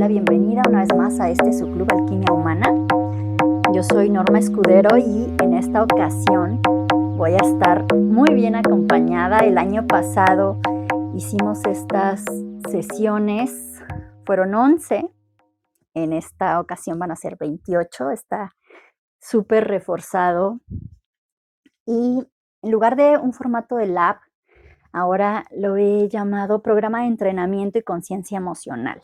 la bienvenida una vez más a este su club Alquimia Humana. Yo soy Norma Escudero y en esta ocasión voy a estar muy bien acompañada. El año pasado hicimos estas sesiones, fueron 11, en esta ocasión van a ser 28, está súper reforzado. Y en lugar de un formato de lab, ahora lo he llamado programa de entrenamiento y conciencia emocional.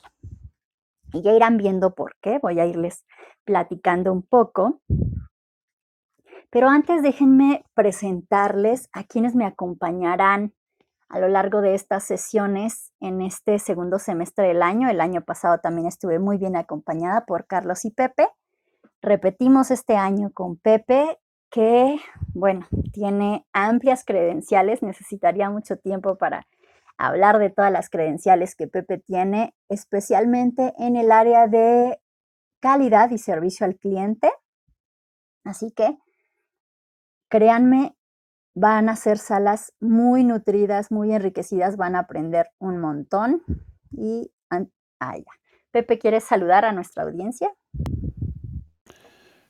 Y ya irán viendo por qué, voy a irles platicando un poco. Pero antes déjenme presentarles a quienes me acompañarán a lo largo de estas sesiones en este segundo semestre del año. El año pasado también estuve muy bien acompañada por Carlos y Pepe. Repetimos este año con Pepe, que, bueno, tiene amplias credenciales, necesitaría mucho tiempo para hablar de todas las credenciales que Pepe tiene, especialmente en el área de calidad y servicio al cliente. Así que, créanme, van a ser salas muy nutridas, muy enriquecidas, van a aprender un montón. Y, ah, Pepe, ¿quieres saludar a nuestra audiencia?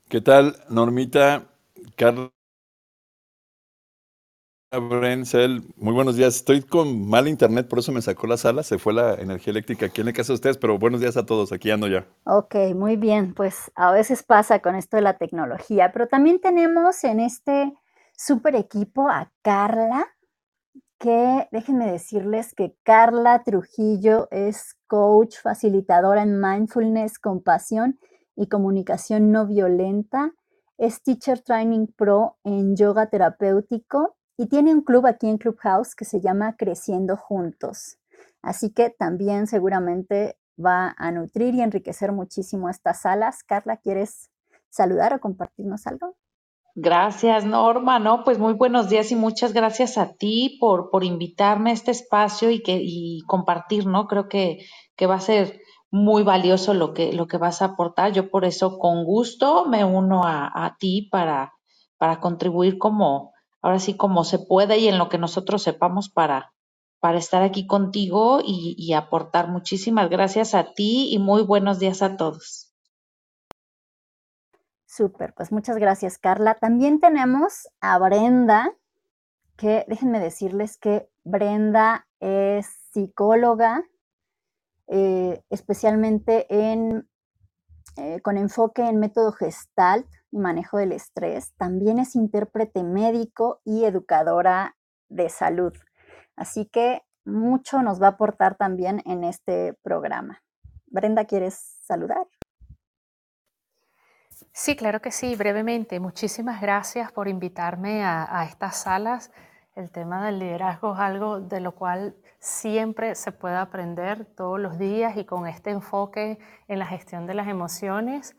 ¿Qué tal, Normita? Carla Brenzel, muy buenos días. Estoy con mal internet, por eso me sacó la sala, se fue la energía eléctrica aquí en la casa de ustedes, pero buenos días a todos, aquí ando ya. Ok, muy bien, pues a veces pasa con esto de la tecnología, pero también tenemos en este super equipo a Carla, que déjenme decirles que Carla Trujillo es coach, facilitadora en mindfulness, compasión y comunicación no violenta. Es Teacher Training Pro en yoga terapéutico y tiene un club aquí en Clubhouse que se llama Creciendo Juntos. Así que también seguramente va a nutrir y enriquecer muchísimo estas salas. Carla, ¿quieres saludar o compartirnos algo? Gracias, Norma. No, pues muy buenos días y muchas gracias a ti por, por invitarme a este espacio y, que, y compartir, ¿no? Creo que, que va a ser muy valioso lo que, lo que vas a aportar. Yo por eso con gusto me uno a, a ti para, para contribuir como, ahora sí como se puede y en lo que nosotros sepamos para, para estar aquí contigo y, aportar. Muchísimas gracias a ti y muy buenos días a todos. Súper, pues muchas gracias Carla. También tenemos a Brenda, que déjenme decirles que Brenda es psicóloga, eh, especialmente en, eh, con enfoque en método gestalt manejo del estrés. También es intérprete médico y educadora de salud. Así que mucho nos va a aportar también en este programa. Brenda, ¿quieres saludar? Sí, claro que sí, brevemente. Muchísimas gracias por invitarme a estas salas. El tema del liderazgo es algo de lo cual siempre se puede aprender todos los días y con este enfoque en la gestión de las emociones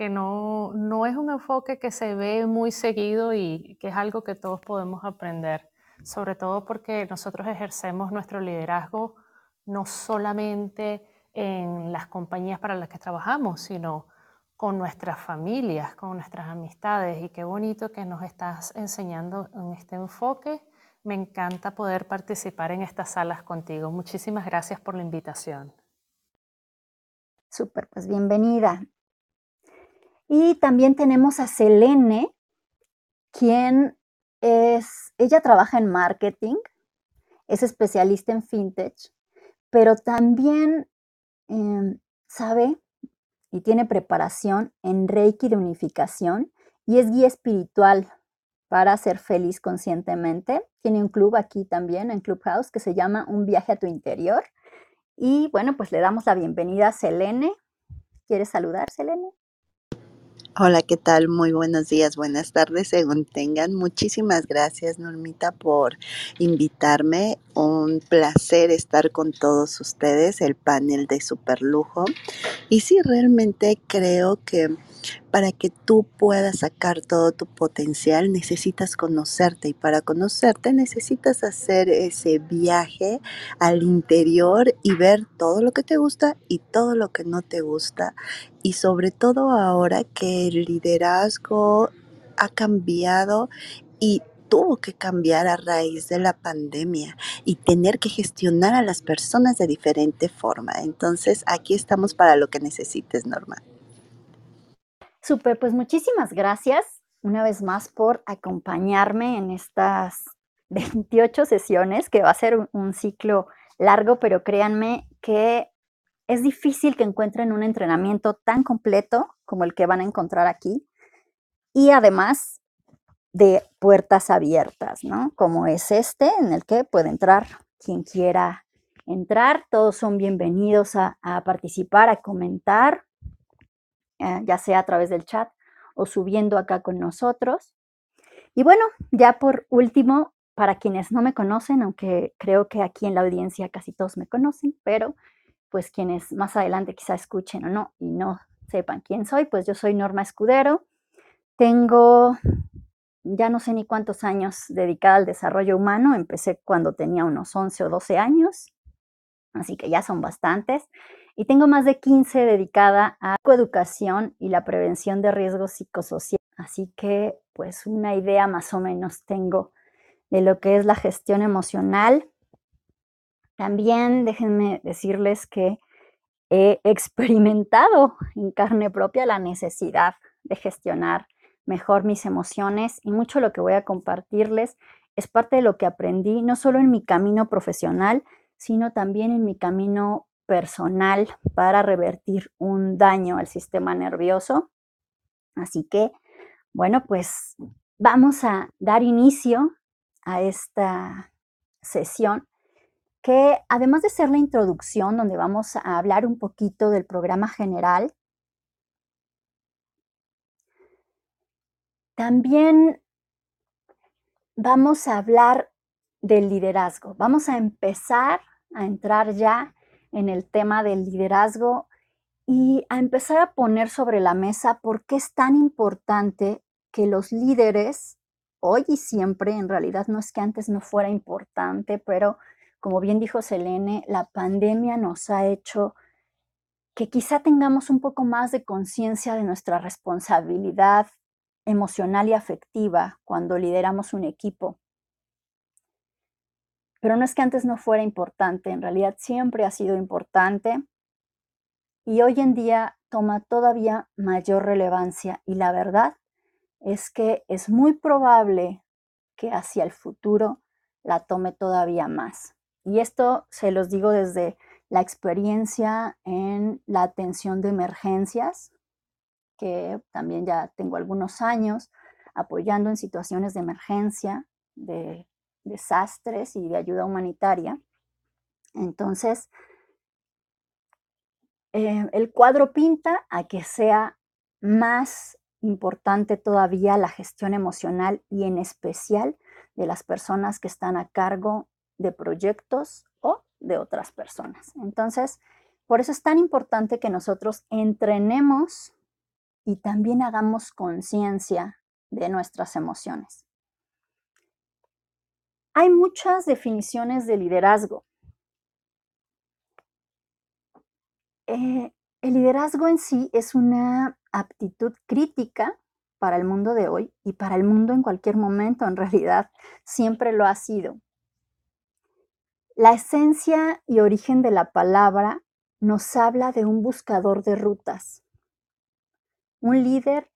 que no, no es un enfoque que se ve muy seguido y que es algo que todos podemos aprender, sobre todo porque nosotros ejercemos nuestro liderazgo no solamente en las compañías para las que trabajamos, sino con nuestras familias, con nuestras amistades. Y qué bonito que nos estás enseñando en este enfoque. Me encanta poder participar en estas salas contigo. Muchísimas gracias por la invitación. Súper, pues bienvenida. Y también tenemos a Selene, quien es, ella trabaja en marketing, es especialista en fintech, pero también em, sabe y tiene preparación en Reiki de unificación y es guía espiritual para ser feliz conscientemente. Tiene un club aquí también en Clubhouse que se llama Un viaje a tu interior. Y bueno, pues le damos la bienvenida a Selene. ¿Quieres saludar, Selene? Hola, ¿qué tal? Muy buenos días, buenas tardes, según tengan. Muchísimas gracias, Normita, por invitarme. Un placer estar con todos ustedes, el panel de Superlujo. Y sí, realmente creo que para que tú puedas sacar todo tu potencial necesitas conocerte y para conocerte necesitas hacer ese viaje al interior y ver todo lo que te gusta y todo lo que no te gusta y sobre todo ahora que el liderazgo ha cambiado y tuvo que cambiar a raíz de la pandemia y tener que gestionar a las personas de diferente forma. Entonces, aquí estamos para lo que necesites, Norma. Super, pues muchísimas gracias una vez más por acompañarme en estas 28 sesiones, que va a ser un, ciclo largo, pero créanme que es difícil que encuentren un entrenamiento tan completo como el que van a encontrar aquí y además de puertas abiertas, ¿no? Como es este, en el que puede entrar quien quiera entrar. Todos son bienvenidos a, participar, a comentar, eh, ya sea a través del chat o subiendo acá con nosotros. Y bueno, ya por último, para quienes no me conocen, aunque creo que aquí en la audiencia casi todos me conocen, pero pues quienes más adelante quizá escuchen o no y no sepan quién soy, pues yo soy Norma Escudero. Tengo ya no sé ni cuántos años dedicada al desarrollo humano, empecé cuando tenía unos 11 o 12 años, así que ya son bastantes. Y tengo más de 15 dedicada a coeducación y la prevención de riesgos psicosociales. Así que pues una idea más o menos tengo de lo que es la gestión emocional. También déjenme decirles que he experimentado en carne propia la necesidad de gestionar mejor mis emociones y mucho lo que voy a compartirles es parte de lo que aprendí, no solo en mi camino profesional, sino también en mi camino personal para revertir un daño al sistema nervioso. Así que, bueno, pues vamos a dar inicio a esta sesión que además de ser la introducción donde vamos a hablar un poquito del programa general, También vamos a hablar del liderazgo. Vamos a empezar a entrar ya en el tema del liderazgo y a empezar a poner sobre la mesa por qué es tan importante que los líderes, hoy y siempre, en realidad no es que antes no fuera importante, pero como bien dijo Selene, la pandemia nos ha hecho que quizá tengamos un poco más de conciencia de nuestra responsabilidad emocional y afectiva cuando lideramos un equipo. Pero no es que antes no fuera importante, en realidad siempre ha sido importante y hoy en día toma todavía mayor relevancia y la verdad es que es muy probable que hacia el futuro la tome todavía más. Y esto se los digo desde la experiencia en la atención de emergencias, que también ya tengo algunos años apoyando en situaciones de emergencia, de desastres y de ayuda humanitaria. Entonces, eh, el cuadro pinta a que sea más importante todavía la gestión emocional y en especial de las personas que están a cargo de proyectos o de otras personas. Entonces, por eso es tan importante que nosotros entrenemos y también hagamos conciencia de nuestras emociones. Hay muchas definiciones de liderazgo. Eh, el liderazgo en sí es una aptitud crítica para el mundo de hoy y para el mundo en cualquier momento, en realidad, siempre lo ha sido. La esencia y origen de la palabra nos habla de un buscador de rutas, un líder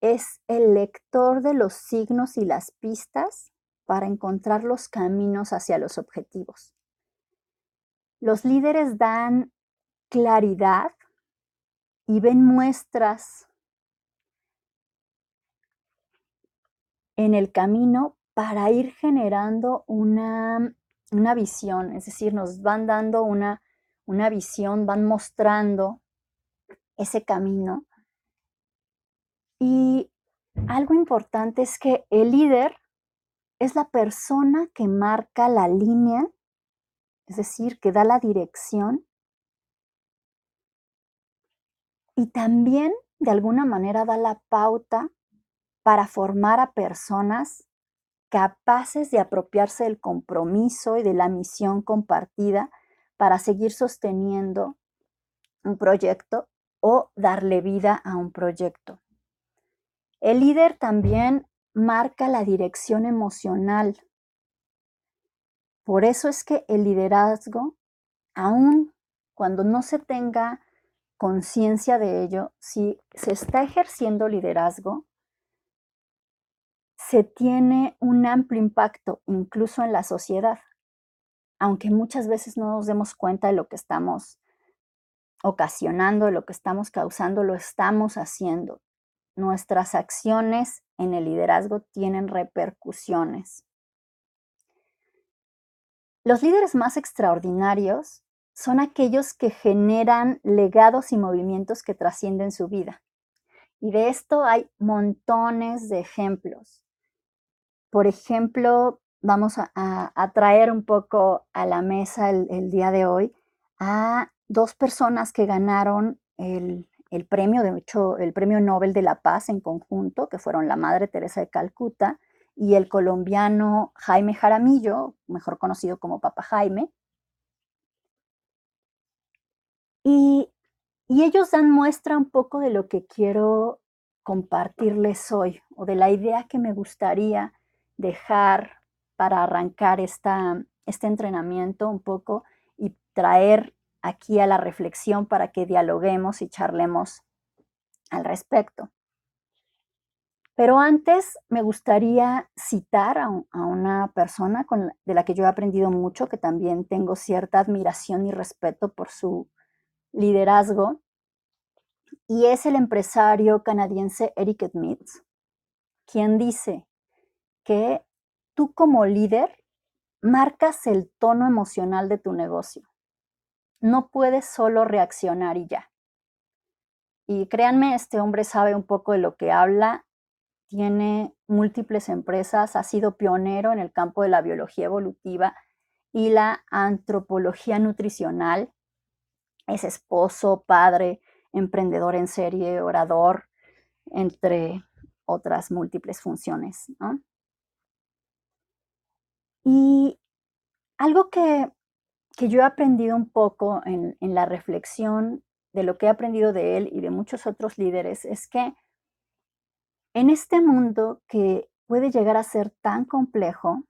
es el lector de los signos y las pistas para encontrar los caminos hacia los objetivos. Los líderes dan claridad y ven muestras en el camino para ir generando una, visión, es decir, nos van dando una, una visión, van mostrando ese camino y algo importante es que el líder es la persona que marca la línea, es decir, que da la dirección y también de alguna manera da la pauta para formar a personas capaces de apropiarse del compromiso y de la misión compartida para seguir sosteniendo un proyecto o darle vida a un proyecto. El líder también marca la dirección emocional. Por eso es que el liderazgo, aun cuando no se tenga conciencia de ello, si se está ejerciendo liderazgo, se tiene un amplio impacto incluso en la sociedad, aunque muchas veces no nos demos cuenta de lo que estamos ocasionando, de lo que estamos causando, lo estamos haciendo. Nuestras acciones en el liderazgo tienen repercusiones. Los líderes más extraordinarios son aquellos que generan legados y movimientos que trascienden su vida. Y de esto hay montones de ejemplos. Por ejemplo, vamos a, traer un poco a la mesa el, día de hoy a dos personas que ganaron el, el, premio, de hecho, el premio Nobel de la Paz en conjunto, que fueron la Madre Teresa de Calcuta y el colombiano Jaime Jaramillo, mejor conocido como Papa Jaime. Y, y ellos dan muestra un poco de lo que quiero compartirles hoy o de la idea que me gustaría dejar para arrancar esta, este entrenamiento un poco y traer aquí a la reflexión para que dialoguemos y charlemos al respecto. Pero antes me gustaría citar a, una persona de la que yo he aprendido mucho, que también tengo cierta admiración y respeto por su liderazgo, y es el empresario canadiense Eric Smith, quien dice, que tú como líder marcas el tono emocional de tu negocio. No puedes solo reaccionar y ya. Y créanme, este hombre sabe un poco de lo que habla, tiene múltiples empresas, ha sido pionero en el campo de la biología evolutiva y la antropología nutricional. Es esposo, padre, emprendedor en serie, orador, entre otras múltiples funciones. ¿no? Y algo que, yo he aprendido un poco en, la reflexión de lo que he aprendido de él y de muchos otros líderes es que en este mundo que puede llegar a ser tan complejo,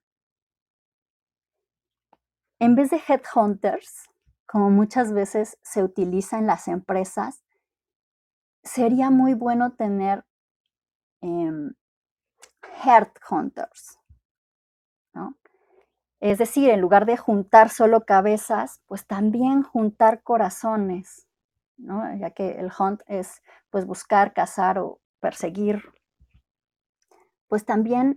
en vez de headhunters, como muchas veces se utiliza en las empresas, sería muy bueno tener eh, hunters, ¿no? Es decir, en lugar de juntar solo cabezas, pues también juntar corazones, ¿no? Ya que el hunt es pues buscar, cazar o perseguir. Pues también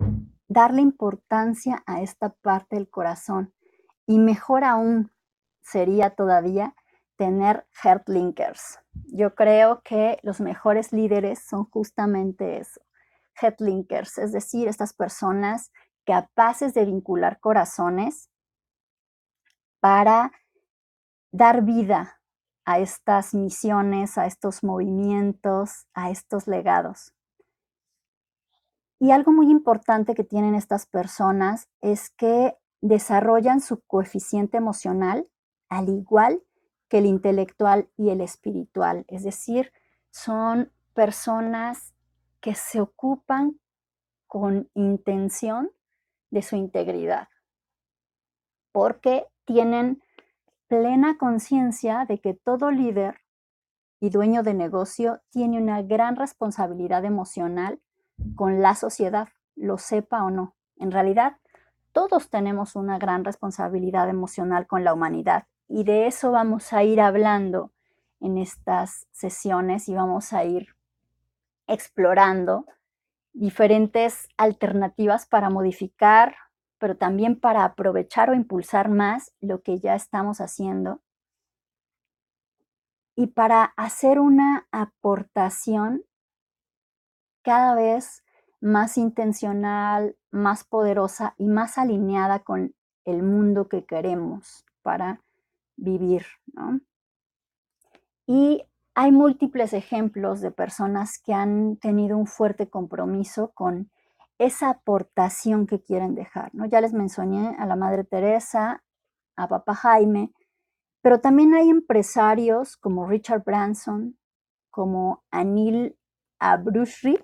darle importancia a esta parte del corazón. Y mejor aún sería todavía tener heart linkers. Yo creo que los mejores líderes son justamente eso, heart linkers, es decir, estas personas capaces de vincular corazones para dar vida a estas misiones, a estos movimientos, a estos legados. Y algo muy importante que tienen estas personas es que desarrollan su coeficiente emocional al igual que el intelectual y el espiritual. Es decir, son personas que se ocupan con intención de su integridad, porque tienen plena conciencia de que todo líder y dueño de negocio tiene una gran responsabilidad emocional con la sociedad, lo sepa o no. En realidad, todos tenemos una gran responsabilidad emocional con la humanidad y de eso vamos a ir hablando en estas sesiones y vamos a ir explorando diferentes alternativas para modificar, pero también para aprovechar o impulsar más lo que ya estamos haciendo y para hacer una aportación cada vez más intencional, más poderosa y más alineada con el mundo que queremos para vivir. Y hay múltiples ejemplos de personas que han tenido un fuerte compromiso con esa aportación que quieren dejar. ¿no? Ya les mencioné a la Madre Teresa, a Papa Jaime, pero también hay empresarios como Richard Branson, como Anil Abrushri,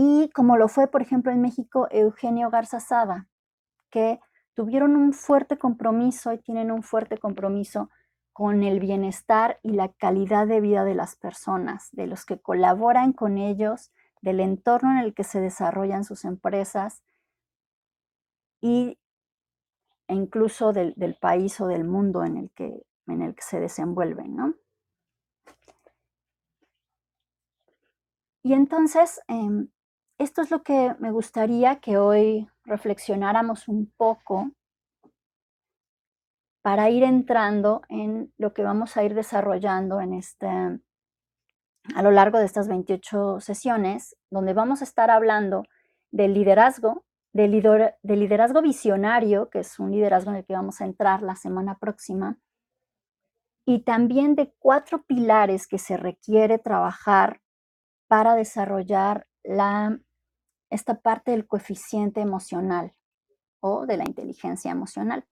y como lo fue, por ejemplo, en México, Eugenio Garza Sada, que tuvieron un fuerte compromiso y tienen un fuerte compromiso con el bienestar y la calidad de vida de las personas, de los que colaboran con ellos, del entorno en el que se desarrollan sus empresas y e incluso del, país o del mundo en el que, en el que se desenvuelven, ¿no? Y entonces, em, esto es lo que me gustaría que hoy reflexionáramos un poco para ir entrando en lo que vamos a ir desarrollando en este, a lo largo de estas 28 sesiones, donde vamos a estar hablando del liderazgo, del, liderazgo visionario, que es un liderazgo en el que vamos a entrar la semana próxima, y también de cuatro pilares que se requiere trabajar para desarrollar la esta parte del coeficiente emocional o de la inteligencia emocional.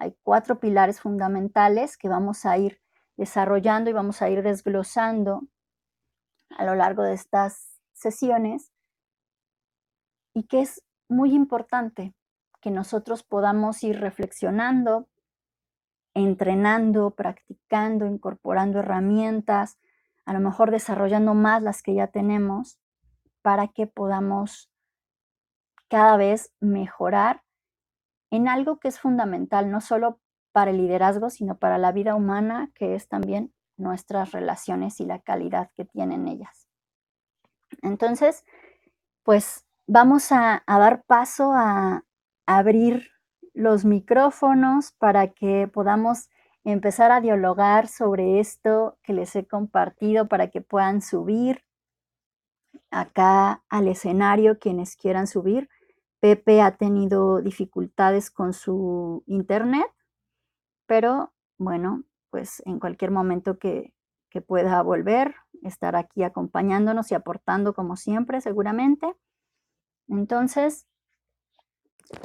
Hay cuatro pilares fundamentales que vamos a ir desarrollando y vamos a ir desglosando a lo largo de estas sesiones y que es muy importante que nosotros podamos ir reflexionando, entrenando, practicando, incorporando herramientas, a lo mejor desarrollando más las que ya tenemos para que podamos cada vez mejorar en algo que es fundamental, no solo para el liderazgo, sino para la vida humana, que es también nuestras relaciones y la calidad que tienen ellas. Entonces, pues vamos a, dar paso a, a abrir los micrófonos para que podamos empezar a dialogar sobre esto que les he compartido para que puedan subir acá al escenario quienes quieran subir Pepe ha tenido dificultades con su internet, pero bueno, pues en cualquier momento que, pueda volver, estar aquí acompañándonos y aportando como siempre, seguramente. Entonces,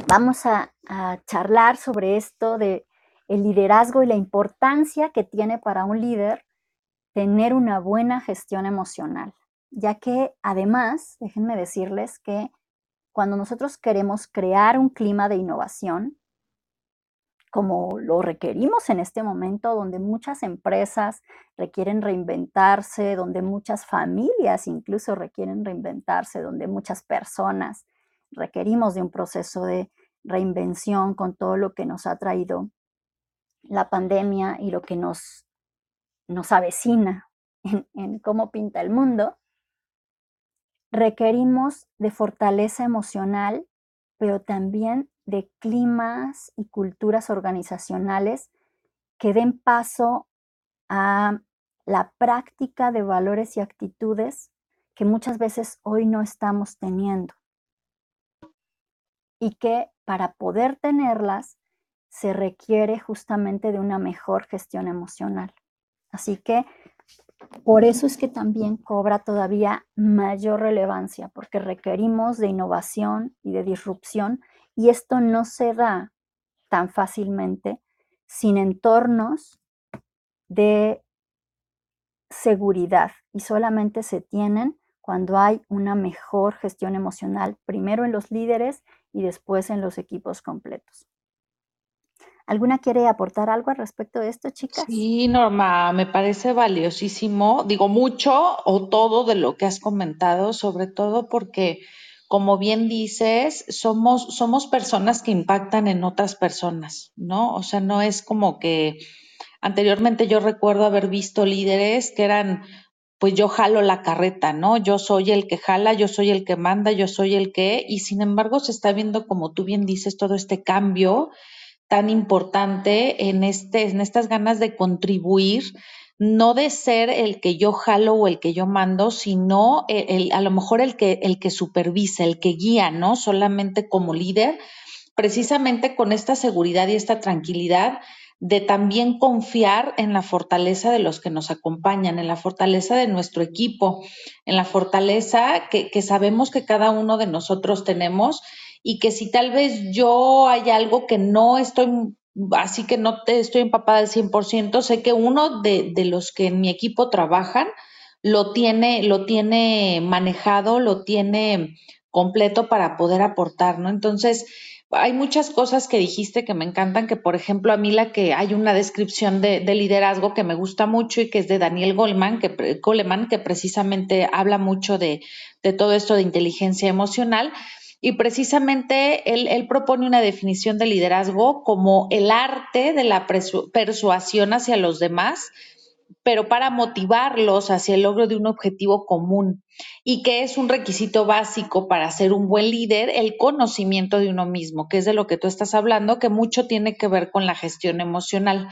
vamos a, a, charlar sobre esto de el liderazgo y la importancia que tiene para un líder tener una buena gestión emocional, ya que además, déjenme decirles que cuando nosotros queremos crear un clima de innovación, como lo requerimos en este momento, donde muchas empresas requieren reinventarse, donde muchas familias incluso requieren reinventarse, donde muchas personas requerimos de un proceso de reinvención con todo lo que nos ha traído la pandemia y lo que nos, nos avecina en cómo pinta el mundo, requerimos de fortaleza emocional, pero también de climas y culturas organizacionales que den paso a la práctica de valores y actitudes que muchas veces hoy no estamos teniendo y que para poder tenerlas se requiere justamente de una mejor gestión emocional. Así que por eso es que también cobra todavía mayor relevancia, porque requerimos de innovación y de disrupción, y esto no se da tan fácilmente sin entornos de seguridad y solamente se tienen cuando hay una mejor gestión emocional, primero en los líderes y después en los equipos completos. ¿Alguna quiere aportar algo al respecto de esto, chicas? Sí, Norma, me parece valiosísimo, digo mucho o todo de lo que has comentado, sobre todo porque, como bien dices, somos, somos personas que impactan en otras personas, ¿no? O sea, no es como que anteriormente yo recuerdo haber visto líderes que eran pues yo jalo la carreta, ¿no? Yo soy el que jala, yo soy el que manda, yo soy el que, y sin embargo se está viendo, como tú bien dices, todo este cambio tan importante en, este, en estas ganas de contribuir, no de ser el que yo jalo o el que yo mando, sino el, a lo mejor el que, el que supervisa, el que guía, ¿no? Solamente como líder, precisamente con esta seguridad y esta tranquilidad de también confiar en la fortaleza de los que nos acompañan, en la fortaleza de nuestro equipo, en la fortaleza que, que sabemos que cada uno de nosotros tenemos y que si tal vez yo hay algo que no estoy, así que no te estoy empapada al 100%, sé que uno de, de los que en mi equipo trabajan lo tiene, lo tiene manejado, lo tiene completo para poder aportar, ¿no? Entonces, hay muchas cosas que dijiste que me encantan, que por ejemplo a mí la que hay una descripción de, liderazgo que me gusta mucho y que es de Daniel Goleman, que, Goleman, que precisamente habla mucho de, todo esto de inteligencia emocional. Y precisamente él, propone una definición de liderazgo como el arte de la persuasión hacia los demás pero para motivarlos hacia el logro de un objetivo común y que es un requisito básico para ser un buen líder, el conocimiento de uno mismo, que es de lo que tú estás hablando, que mucho tiene que ver con la gestión emocional.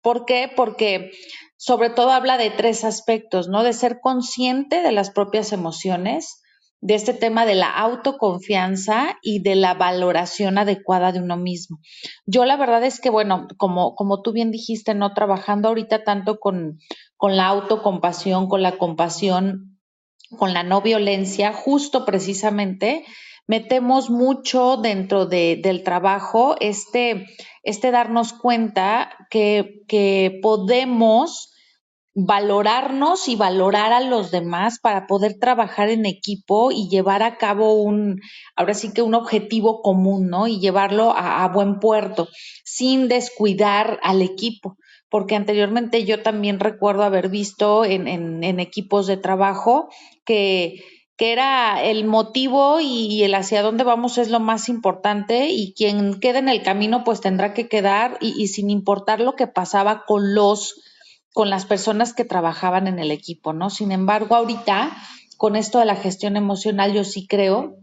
¿Por qué? Porque sobre todo habla de tres aspectos, ¿no? De ser consciente de las propias emociones, de este tema de la autoconfianza y de la valoración adecuada de uno mismo. Yo la verdad es que, bueno, como, como tú bien dijiste, no trabajando ahorita tanto con, con la autocompasión, con la compasión, con la no violencia, justo precisamente metemos mucho dentro de, del trabajo este, este darnos cuenta que, que podemos valorarnos y valorar a los demás para poder trabajar en equipo y llevar a cabo un, ahora sí que un objetivo común, ¿no? Y llevarlo a, buen puerto, sin descuidar al equipo. Porque anteriormente yo también recuerdo haber visto en, en, equipos de trabajo que, que era el motivo y el hacia dónde vamos es lo más importante y quien quede en el camino pues tendrá que quedar y sin importar lo que pasaba con los con las personas que trabajaban en el equipo, ¿no? Sin embargo, ahorita, con esto de la gestión emocional, yo sí creo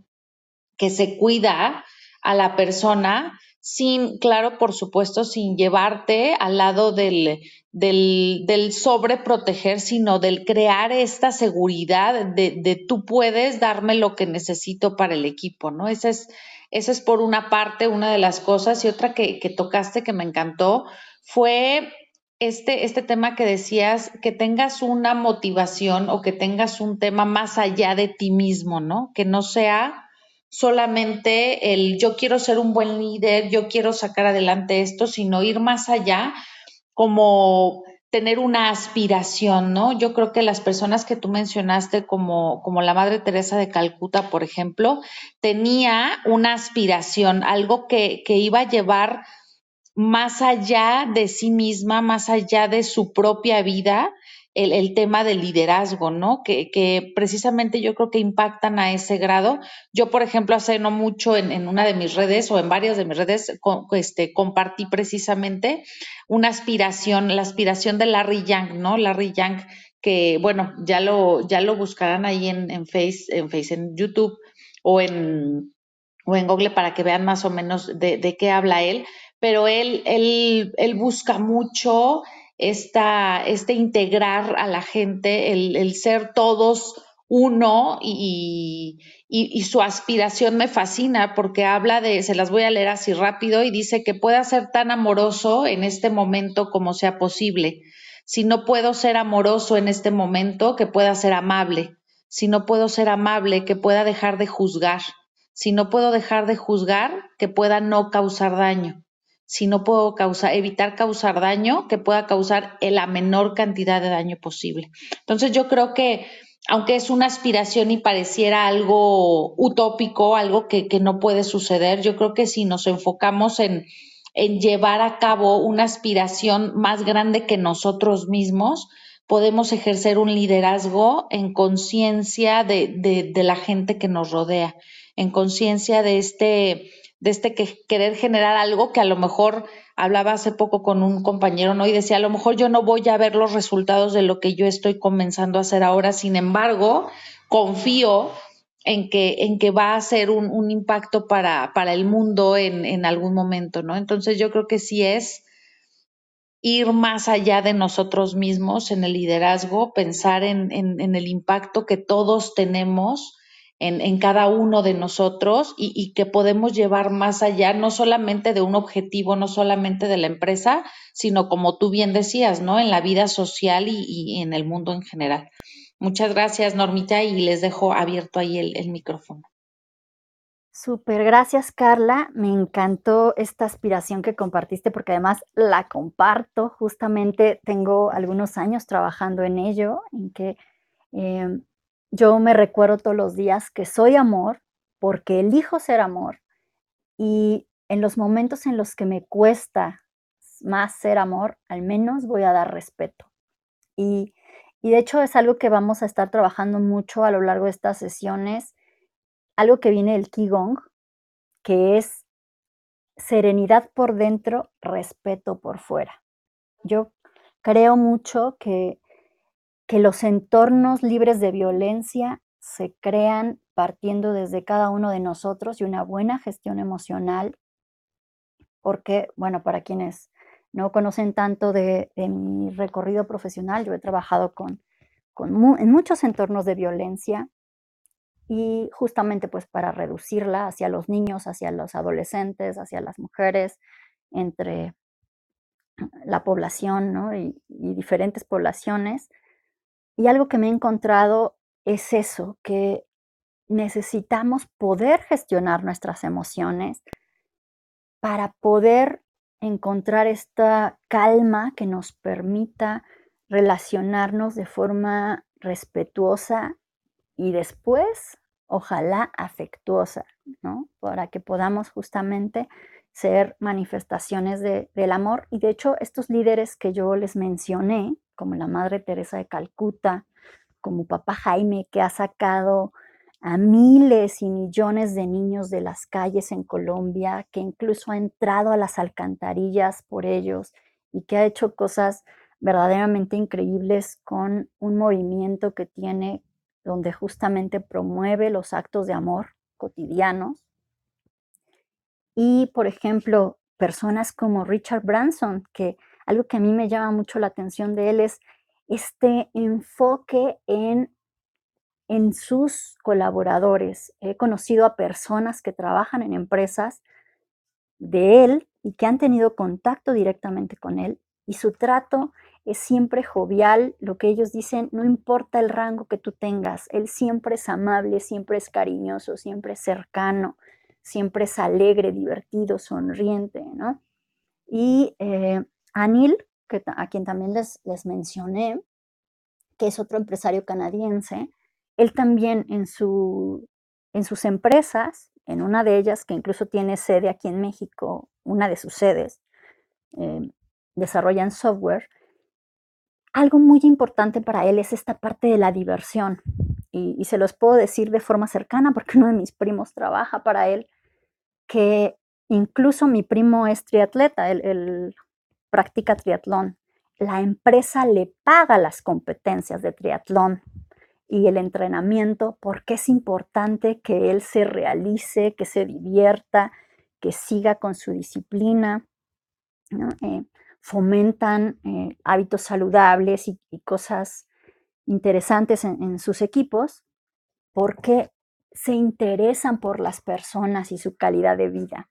que se cuida a la persona sin, claro, por supuesto, sin llevarte al lado del, del, sobreproteger, sino del crear esta seguridad de, de, tú puedes darme lo que necesito para el equipo, ¿no? Esa es, esa es por una parte una de las cosas y otra que, que tocaste que me encantó fue este, este tema que decías, que tengas una motivación o que tengas un tema más allá de ti mismo, ¿no? Que no sea solamente el yo quiero ser un buen líder, yo quiero sacar adelante esto, sino ir más allá como tener una aspiración, ¿no? Yo creo que las personas que tú mencionaste, como, como la Madre Teresa de Calcuta, por ejemplo, tenía una aspiración, algo que, que iba a llevar más allá de sí misma, más allá de su propia vida, el, tema del liderazgo, ¿no? Que, precisamente yo creo que impactan a ese grado. Yo, por ejemplo, hace no mucho en, una de mis redes o en varias de mis redes este, compartí precisamente una aspiración, la aspiración de Larry Young, ¿no? Larry Young, que bueno, ya lo, ya lo buscarán ahí en, en Face, en Face, en YouTube o en, o en Google para que vean más o menos de qué habla él pero él, él, él busca mucho esta, este integrar a la gente, el, ser todos uno y, y, su aspiración me fascina porque habla de, se las voy a leer así rápido y dice que pueda ser tan amoroso en este momento como sea posible. Si no puedo ser amoroso en este momento, que pueda ser amable. Si no puedo ser amable, que pueda dejar de juzgar. Si no puedo dejar de juzgar, que pueda no causar daño si no puedo causar, evitar causar daño que pueda causar la menor cantidad de daño posible. Entonces yo creo que aunque es una aspiración y pareciera algo utópico, algo que, que no puede suceder, yo creo que si nos enfocamos en, en llevar a cabo una aspiración más grande que nosotros mismos, podemos ejercer un liderazgo en conciencia de, de, de, la gente que nos rodea, en conciencia de este de este que querer generar algo que a lo mejor hablaba hace poco con un compañero, ¿no? Y decía, a lo mejor yo no voy a ver los resultados de lo que yo estoy comenzando a hacer ahora, sin embargo, confío en que, en que va a ser un, un impacto para, para el mundo en, en, algún momento, ¿no? Entonces yo creo que sí es ir más allá de nosotros mismos en el liderazgo, pensar en, en, en el impacto que todos tenemos en, cada uno de nosotros y, que podemos llevar más allá, no solamente de un objetivo, no solamente de la empresa, sino como tú bien decías, ¿no? En la vida social y, en el mundo en general. Muchas gracias, Normita, y les dejo abierto ahí el, micrófono. Súper, gracias Carla. Me encantó esta aspiración que compartiste porque además la comparto. Justamente tengo algunos años trabajando en ello, en que Em, yo me recuerdo todos los días que soy amor porque elijo ser amor y en los momentos en los que me cuesta más ser amor, al menos voy a dar respeto. Y, y de hecho es algo que vamos a estar trabajando mucho a lo largo de estas sesiones, algo que viene del Qigong, que es serenidad por dentro, respeto por fuera. Yo creo mucho que, que los entornos libres de violencia se crean partiendo desde cada uno de nosotros y una buena gestión emocional, porque, bueno, para quienes no conocen tanto de, mi recorrido profesional, yo he trabajado con, en muchos entornos de violencia y justamente pues para reducirla hacia los niños, hacia los adolescentes, hacia las mujeres, entre la población y, y diferentes poblaciones. Y algo que me he encontrado es eso, que necesitamos poder gestionar nuestras emociones para poder encontrar esta calma que nos permita relacionarnos de forma respetuosa y después, ojalá, afectuosa, ¿no? Para que podamos justamente ser manifestaciones del amor. Y de hecho, estos líderes que yo les mencioné, como la Madre Teresa de Calcuta, como Papá Jaime, que ha sacado a miles y millones de niños de las calles en Colombia, que incluso ha entrado a las alcantarillas por ellos y que ha hecho cosas verdaderamente increíbles con un movimiento que tiene donde justamente promueve los actos de amor cotidianos. Y, por ejemplo, personas como Richard Branson, que algo que a mí me llama mucho la atención de él es este enfoque en en sus colaboradores. He conocido a personas que trabajan en empresas de él y que han tenido contacto directamente con él y su trato es siempre jovial, lo que ellos dicen, no importa el rango que tú tengas, él siempre es amable, siempre es cariñoso, siempre es cercano, siempre es alegre, divertido, sonriente, ¿no? Y eh, Anil, a quien también les, les mencioné, que es otro empresario canadiense, él también en, su, en sus empresas, en una de ellas que incluso tiene sede aquí en México, una de sus sedes, eh, desarrollan software, algo muy importante para él es esta parte de la diversión. Y, se los puedo decir de forma cercana porque uno de mis primos trabaja para él, que incluso mi primo es triatleta, él practica triatlón. La empresa le paga las competencias de triatlón y el entrenamiento, porque es importante que él se realice, que se divierta, que siga con su disciplina, eh, fomentan eh, hábitos saludables y, cosas interesantes en, sus equipos, porque se interesan por las personas y su calidad de vida.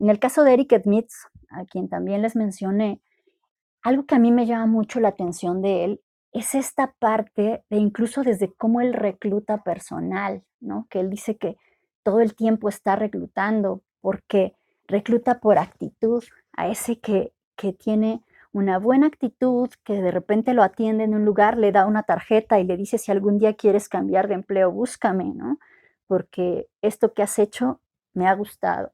En el caso de Eric Edmitz, a quien también les mencioné, algo que a mí me llama mucho la atención de él es esta parte de incluso desde cómo él recluta personal, ¿no? Que él dice que todo el tiempo está reclutando porque recluta por actitud a ese que, que tiene una buena actitud, que de repente lo atiende en un lugar, le da una tarjeta y le dice si algún día quieres cambiar de empleo, búscame, ¿no? Porque esto que has hecho me ha gustado.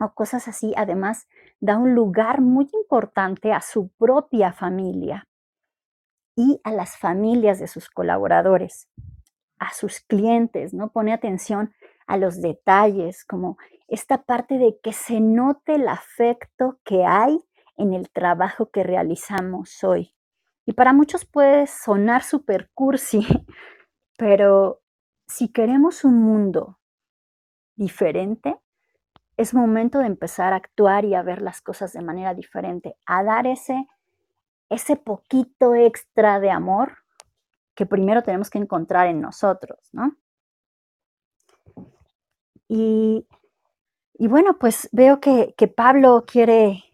O cosas así. Además, da un lugar muy importante a su propia familia, y a las familias de sus colaboradores, a sus clientes, ¿no? Pone atención a los detalles, como esta parte de que se note el afecto que hay en el trabajo que realizamos hoy. Y para muchos puede sonar super cursi, pero si queremos un mundo diferente, es momento de empezar a actuar y a ver las cosas de manera diferente, a dar ese ese poquito extra de amor que primero tenemos que encontrar en nosotros, ¿no? Y, bueno, pues veo que, Pablo quiere,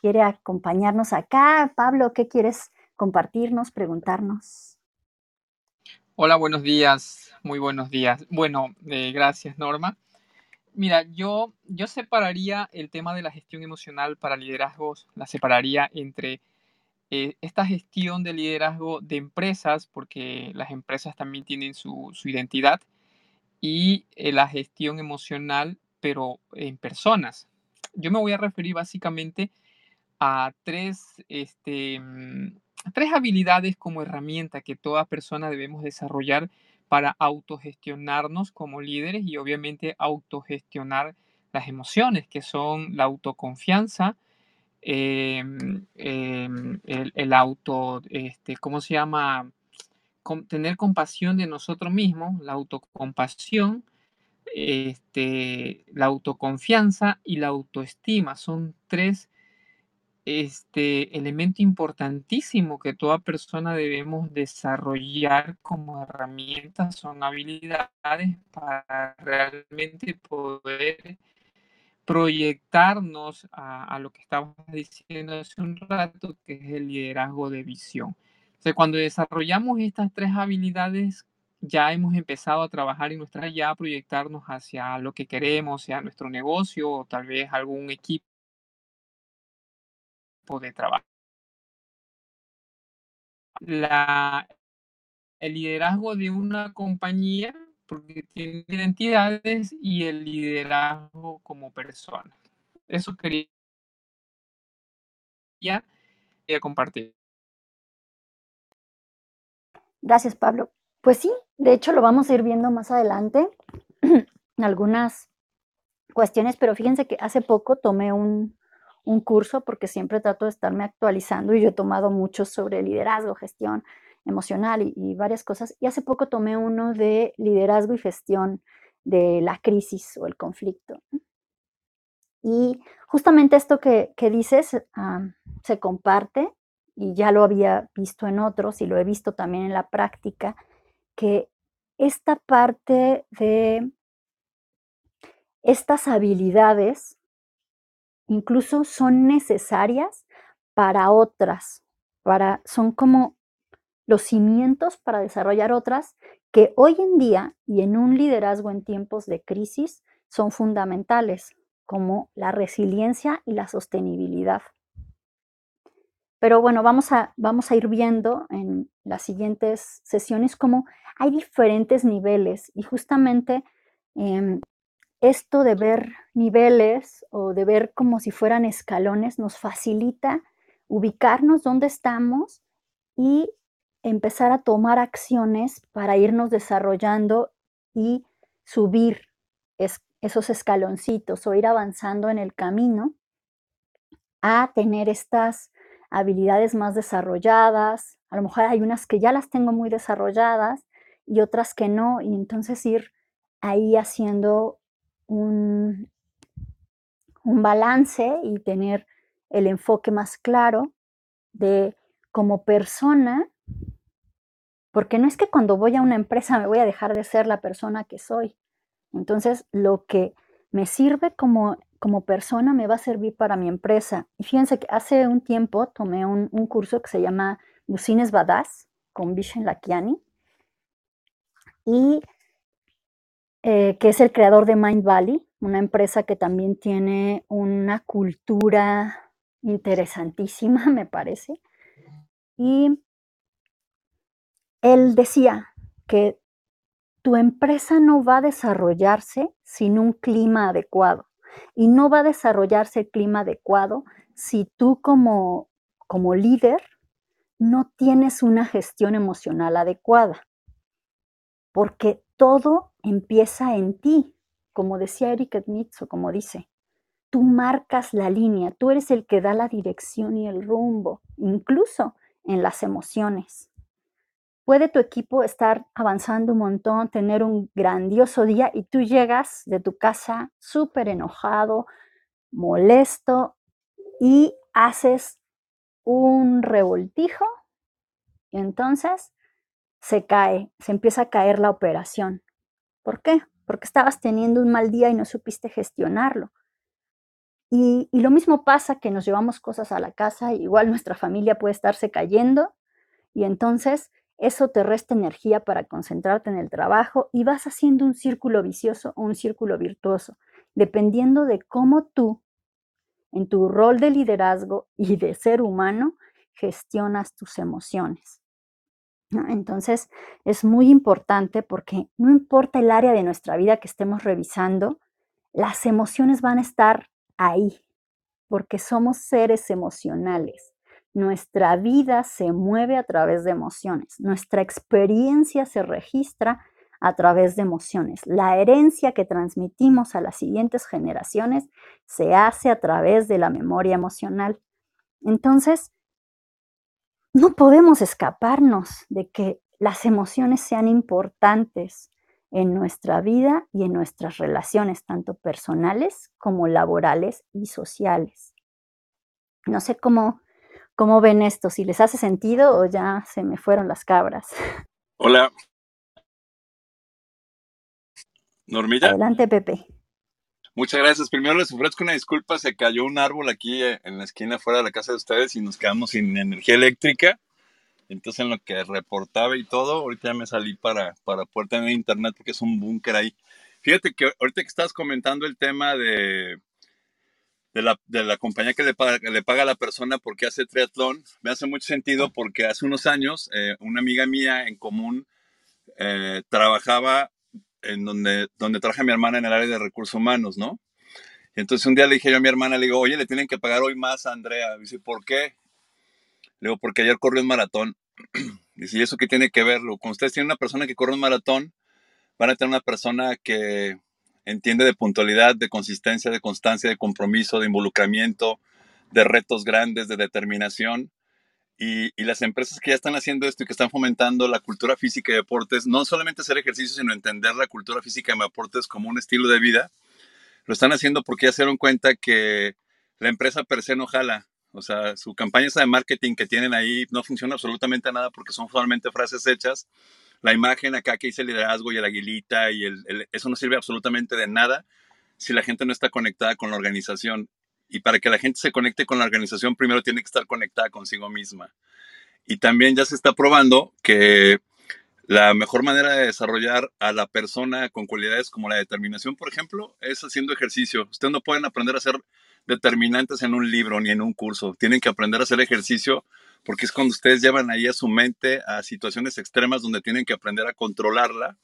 quiere acompañarnos acá. Pablo, ¿qué quieres compartirnos, preguntarnos? Hola, buenos días, muy buenos días. Bueno, eh, gracias Norma. Mira, yo, yo separaría el tema de la gestión emocional para liderazgos, la separaría entre eh, esta gestión de liderazgo de empresas, porque las empresas también tienen su, su identidad, y eh, la gestión emocional, pero en personas. Yo me voy a referir básicamente a tres, este, mm, tres habilidades como herramienta que toda persona debemos desarrollar para autogestionarnos como líderes y obviamente autogestionar las emociones, que son la autoconfianza, em, em, el, auto, este, ¿cómo se llama? tener compasión de nosotros mismos, la autocompasión, este, la autoconfianza y la autoestima. Son tres este elemento importantísimo que toda persona debemos desarrollar como herramientas, son habilidades para realmente poder proyectarnos a, lo que estábamos diciendo hace un rato, que es el liderazgo de visión. Entonces, cuando desarrollamos estas tres habilidades, ya hemos empezado a trabajar en nuestra, ya a proyectarnos hacia lo que queremos, sea nuestro negocio o tal vez algún equipo de trabajo. La, el liderazgo de una compañía, porque tiene identidades, y el liderazgo como persona. Eso quería compartir. Gracias, Pablo. Pues sí, de hecho lo vamos a ir viendo más adelante en algunas cuestiones, pero fíjense que hace poco tomé un, un curso porque siempre trato de estarme actualizando y yo he tomado mucho sobre liderazgo, gestión emocional y, varias cosas. Y hace poco tomé uno de liderazgo y gestión de la crisis o el conflicto. Y justamente esto que, dices se comparte y ya lo había visto en otros y lo he visto también en la práctica, que esta parte de estas habilidades incluso son necesarias para otras, para, son como los cimientos para desarrollar otras que hoy en día y en un liderazgo en tiempos de crisis son fundamentales, como la resiliencia y la sostenibilidad. Pero bueno, vamos a, vamos a ir viendo en las siguientes sesiones cómo hay diferentes niveles y justamente em, esto de ver niveles o de ver como si fueran escalones nos facilita ubicarnos dónde estamos y empezar a tomar acciones para irnos desarrollando y subir esos escaloncitos o ir avanzando en el camino a tener estas habilidades más desarrolladas. A lo mejor hay unas que ya las tengo muy desarrolladas y otras que no, y entonces ir ahí haciendo un, balance y tener el enfoque más claro de como persona, porque no es que cuando voy a una empresa me voy a dejar de ser la persona que soy. Entonces, lo que me sirve como, como persona me va a servir para mi empresa. Y fíjense que hace un tiempo tomé un, curso que se llama Lucines Badass con Vishen Lakiani. Y eh, que es el creador de Mind Valley, una empresa que también tiene una cultura interesantísima, me parece. Y él decía que tu empresa no va a desarrollarse sin un clima adecuado. Y no va a desarrollarse el clima adecuado si tú como, como líder no tienes una gestión emocional adecuada. Porque todo empieza en ti, como decía Eric Edmitz o como dice. Tú marcas la línea, tú eres el que da la dirección y el rumbo, incluso en las emociones. Puede tu equipo estar avanzando un montón, tener un grandioso día y tú llegas de tu casa súper enojado, molesto y haces un revoltijo y entonces se cae, se empieza a caer la operación. ¿Por qué? Porque estabas teniendo un mal día y no supiste gestionarlo. Y, lo mismo pasa que nos llevamos cosas a la casa, igual nuestra familia puede estarse cayendo y entonces eso te resta energía para concentrarte en el trabajo y vas haciendo un círculo vicioso o un círculo virtuoso, dependiendo de cómo tú, en tu rol de liderazgo y de ser humano, gestionas tus emociones. Entonces, es muy importante porque no importa el área de nuestra vida que estemos revisando, las emociones van a estar ahí, porque somos seres emocionales. Nuestra vida se mueve a través de emociones, nuestra experiencia se registra a través de emociones. La herencia que transmitimos a las siguientes generaciones se hace a través de la memoria emocional. Entonces, no podemos escaparnos de que las emociones sean importantes en nuestra vida y en nuestras relaciones, tanto personales como laborales y sociales. No sé cómo, cómo ven esto, si les hace sentido o ya se me fueron las cabras. Hola. Normita. Adelante, Pepe. Muchas gracias. Primero les ofrezco una disculpa, se cayó un árbol aquí eh, en la esquina fuera de la casa de ustedes y nos quedamos sin energía eléctrica. Entonces en lo que reportaba y todo, ahorita ya me salí para, para poder tener internet porque es un búnker ahí. Fíjate que ahorita que estás comentando el tema de, de, la, de la compañía que le, paga, le paga a la persona porque hace triatlón, me hace mucho sentido porque hace unos años eh, una amiga mía en común eh, trabajaba en donde, donde trabaja mi hermana en el área de recursos humanos, ¿no? Y entonces un día le dije yo a mi hermana, le digo, oye, le tienen que pagar hoy más a Andrea. Dice, ¿por qué? Le digo, porque ayer corrió un maratón. Dice, ¿y eso qué tiene que ver? Cuando ustedes tienen una persona que corre un maratón, van a tener una persona que entiende de puntualidad, de consistencia, de constancia, de compromiso, de involucramiento, de retos grandes, de determinación. Y, las empresas que ya están haciendo esto y que están fomentando la cultura física y deportes, no solamente hacer ejercicio, sino entender la cultura física y deportes como un estilo de vida, lo están haciendo porque ya se dieron cuenta que la empresa per se no jala. O sea, su campaña de marketing que tienen ahí no funciona absolutamente nada porque son solamente frases hechas. La imagen acá que dice el liderazgo y el aguilita y eso no sirve absolutamente de nada si la gente no está conectada con la organización. Y para que la gente se conecte con la organización, primero tiene que estar conectada consigo misma. Y también ya se está probando que la mejor manera de desarrollar a la persona con cualidades como la determinación, por ejemplo, es haciendo ejercicio. Ustedes no pueden aprender a ser determinantes en un libro ni en un curso. Tienen que aprender a hacer ejercicio porque es cuando ustedes llevan ahí a su mente a situaciones extremas donde tienen que aprender a controlarla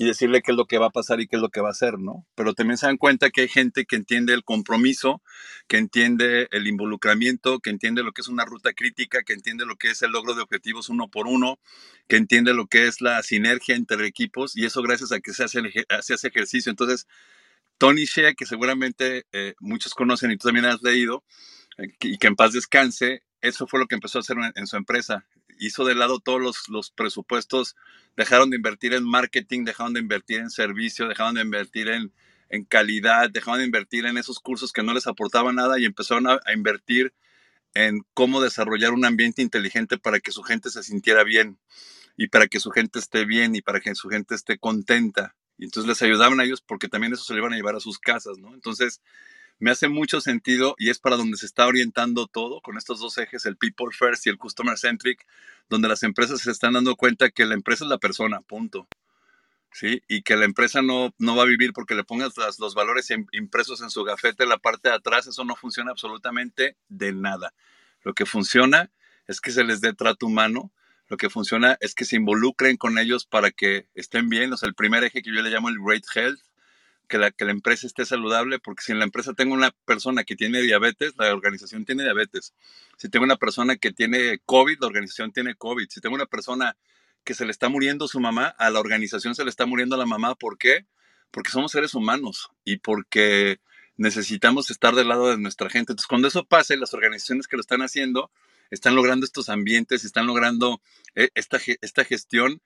y decirle qué es lo que va a pasar y qué es lo que va a hacer, ¿no? Pero también se dan cuenta que hay gente que entiende el compromiso, que entiende el involucramiento, que entiende lo que es una ruta crítica, que entiende lo que es el logro de objetivos uno por uno, que entiende lo que es la sinergia entre equipos y eso gracias a que se hace, se hace ejercicio. Entonces, Tony Shea, que seguramente eh, muchos conocen y tú también has leído, eh, y que en paz descanse, eso fue lo que empezó a hacer en, su empresa. Hizo de lado todos los, los, presupuestos, dejaron de invertir en marketing, dejaron de invertir en servicio, dejaron de invertir en, en calidad, dejaron de invertir en esos cursos que no les aportaban nada y empezaron a, invertir en cómo desarrollar un ambiente inteligente para que su gente se sintiera bien y para que su gente esté bien y para que su gente esté contenta. Y entonces les ayudaban a ellos porque también eso se lo iban a llevar a sus casas, ¿no? Entonces, me hace mucho sentido y es para donde se está orientando todo con estos dos ejes, el People First y el Customer Centric, donde las empresas se están dando cuenta que la empresa es la persona, punto. ¿Sí? Y que la empresa no, no va a vivir porque le pongas los valores impresos en su gafete en la parte de atrás, eso no funciona absolutamente de nada. Lo que funciona es que se les dé trato humano, lo que funciona es que se involucren con ellos para que estén bien. O sea, el primer eje que yo le llamo el Great Health, que la, que la empresa esté saludable, porque si en la empresa tengo una persona que tiene diabetes, la organización tiene diabetes. Si tengo una persona que tiene COVID, la organización tiene COVID. Si tengo una persona que se le está muriendo su mamá, a la organización se le está muriendo la mamá. ¿Por qué? Porque somos seres humanos y porque necesitamos estar del lado de nuestra gente. Entonces, cuando eso pase, las organizaciones que lo están haciendo están logrando estos ambientes, están logrando eh, esta, esta gestión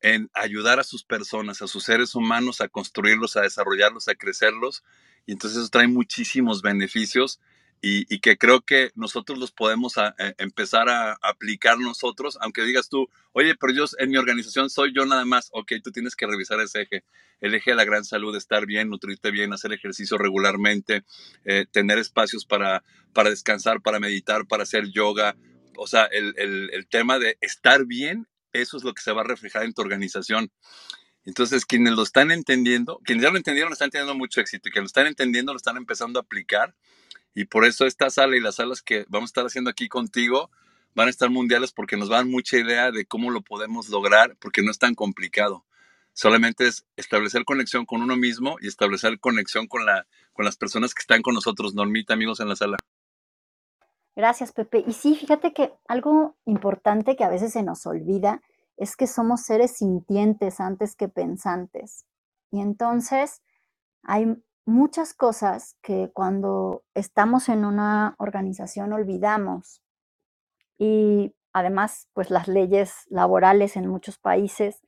en ayudar a sus personas, a sus seres humanos, a construirlos, a desarrollarlos, a crecerlos. Y entonces eso trae muchísimos beneficios y, que creo que nosotros los podemos eh, empezar a aplicar nosotros, aunque digas tú, oye, pero yo en mi organización soy yo nada más, ok, tú tienes que revisar ese eje, el eje de la gran salud, estar bien, nutrirte bien, hacer ejercicio regularmente, eh, tener espacios para, para descansar, para meditar, para hacer yoga, o sea, el, el tema de estar bien eso es lo que se va a reflejar en tu organización. Entonces, quienes lo están entendiendo, quienes ya lo entendieron, están teniendo mucho éxito y quienes lo están entendiendo, lo están empezando a aplicar. Y por eso esta sala y las salas que vamos a estar haciendo aquí contigo van a estar mundiales porque nos dan mucha idea de cómo lo podemos lograr, porque no es tan complicado. Solamente es establecer conexión con uno mismo y establecer conexión con, la, con las personas que están con nosotros, Normita, amigos en la sala. Gracias, Pepe. Y sí, fíjate que algo importante que a veces se nos olvida es que somos seres sintientes antes que pensantes. Y entonces hay muchas cosas que cuando estamos en una organización olvidamos. Y además, pues las leyes laborales en muchos países